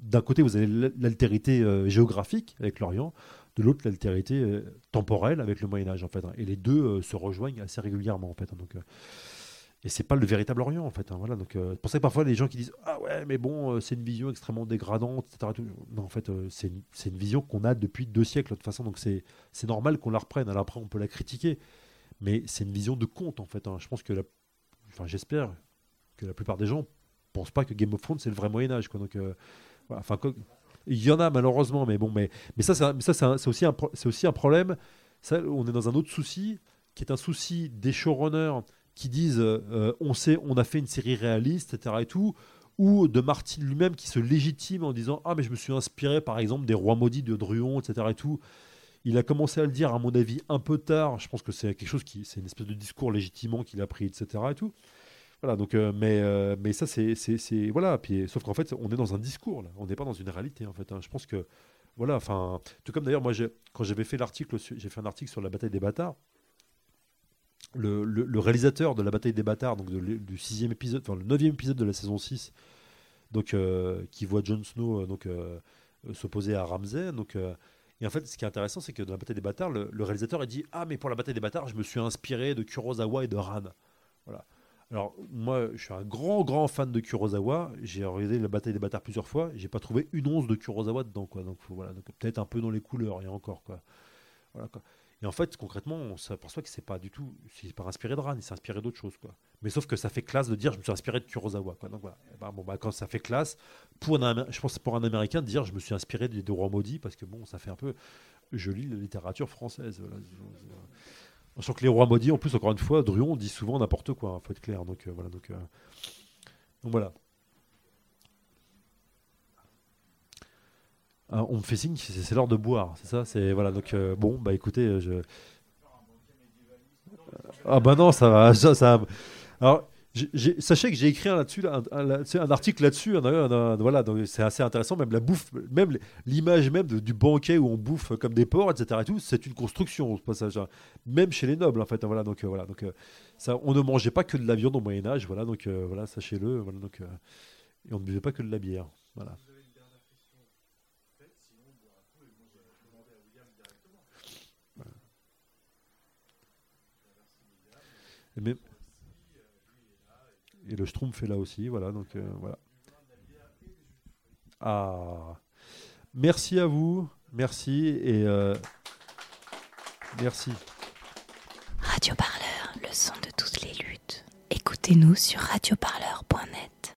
Speaker 3: D'un côté, vous avez l'al- l'altérité euh, géographique avec l'Orient, de l'autre, l'altérité euh, temporelle avec le Moyen-Âge, en fait. hein. Et les deux se rejoignent assez régulièrement, en fait. hein. Donc, et c'est pas le véritable Orient, en fait. hein. Voilà, donc, euh, pour ça que parfois, les gens qui disent Ah ouais, mais bon, euh, c'est une vision extrêmement dégradante, etc. Non, en fait, euh, c'est une, vision qu'on a depuis deux siècles, de toute façon. Donc, c'est c'est normal qu'on la reprenne. Après, on peut la critiquer. Mais c'est une vision de conte, en fait. hein. Je pense que, enfin, j'espère que la plupart des gens pensent pas que Game of Thrones, c'est le vrai Moyen-Âge, quoi. Donc, euh. Enfin, il y en a malheureusement, mais bon, mais, mais ça, c'est ça, c'est aussi, un c'est aussi un problème. Ça, on est dans un autre souci, qui est un souci des showrunners qui disent euh, on sait, on a fait une série réaliste, etc. et tout, ou de Martin lui-même qui se légitime en disant ah mais je me suis inspiré par exemple des rois maudits de Druon, etc. et tout. Il a commencé à le dire à mon avis un peu tard. Je pense que c'est quelque chose qui, c'est une espèce de discours légitimement qu'il a pris, etc. et tout. Voilà, donc, euh, mais, euh, mais ça, c'est, c'est, voilà. Puis, sauf qu'en fait, on est dans un discours. On n'est pas dans une réalité, en fait. hein. Je pense que, voilà, enfin, tout comme d'ailleurs, moi, quand j'avais fait l'article, j'ai fait un article sur la bataille des bâtards. Le, réalisateur de la bataille des bâtards, donc du sixième épisode, enfin le neuvième épisode de la saison 6, donc, euh, qui voit Jon Snow euh, euh, euh, s'opposer à Ramsay. Donc, et en fait, ce qui est intéressant, c'est que dans la bataille des bâtards, le, réalisateur a dit Ah, mais pour la bataille des bâtards, je me suis inspiré de Kurosawa et de Ran. Voilà. Alors, moi, je suis un grand, grand fan de Kurosawa. J'ai regardé la bataille des bâtards plusieurs fois. J'ai pas trouvé une once de Kurosawa dedans, quoi. Donc, voilà. Donc, peut-être un peu dans les couleurs, et encore, quoi. Voilà, quoi. Et en fait, concrètement, on s'aperçoit que c'est pas du tout, c'est pas inspiré de Ran, il s'est inspiré d'autre chose, quoi. Mais sauf que ça fait classe de dire, je me suis inspiré de Kurosawa, quoi. Donc voilà. Et ben, bon, bah, quand ça fait classe, pour un, je pense pour un Américain de dire, je me suis inspiré des deux rois maudits, parce que bon, ça fait un peu, je lis la littérature française. Voilà. Sachant que les rois maudits, en plus, encore une fois, Druon dit souvent n'importe quoi, il faut être clair. Donc euh, voilà. Donc, euh, donc voilà. On me fait signe, c'est l'heure de boire, c'est ça C'est voilà. Donc euh, bon, bah écoutez, euh, je. Ah bah non, ça va, ça. ça- Alors, sachez que j'ai écrit là-dessus, là, un, un- article là-dessus. voilà, c'est assez intéressant. Même la bouffe, même l'image même du banquet où on bouffe comme des porcs, etc. Et tout, c'est une construction au passage. Même chez les nobles, en fait. voilà, donc euh, voilà, donc euh, ça, on ne mangeait pas que de la viande au Moyen Âge. Voilà, donc euh, voilà, sachez-le. Voilà, donc euh, et on ne buvait pas que de la bière. Voilà. Et, le Schtroumpf est là aussi, voilà, donc euh, voilà. Ah, merci à vous, merci et euh, merci.
Speaker 1: Radio Parleur, le son de toutes les luttes. Écoutez-nous sur radioparleur.net.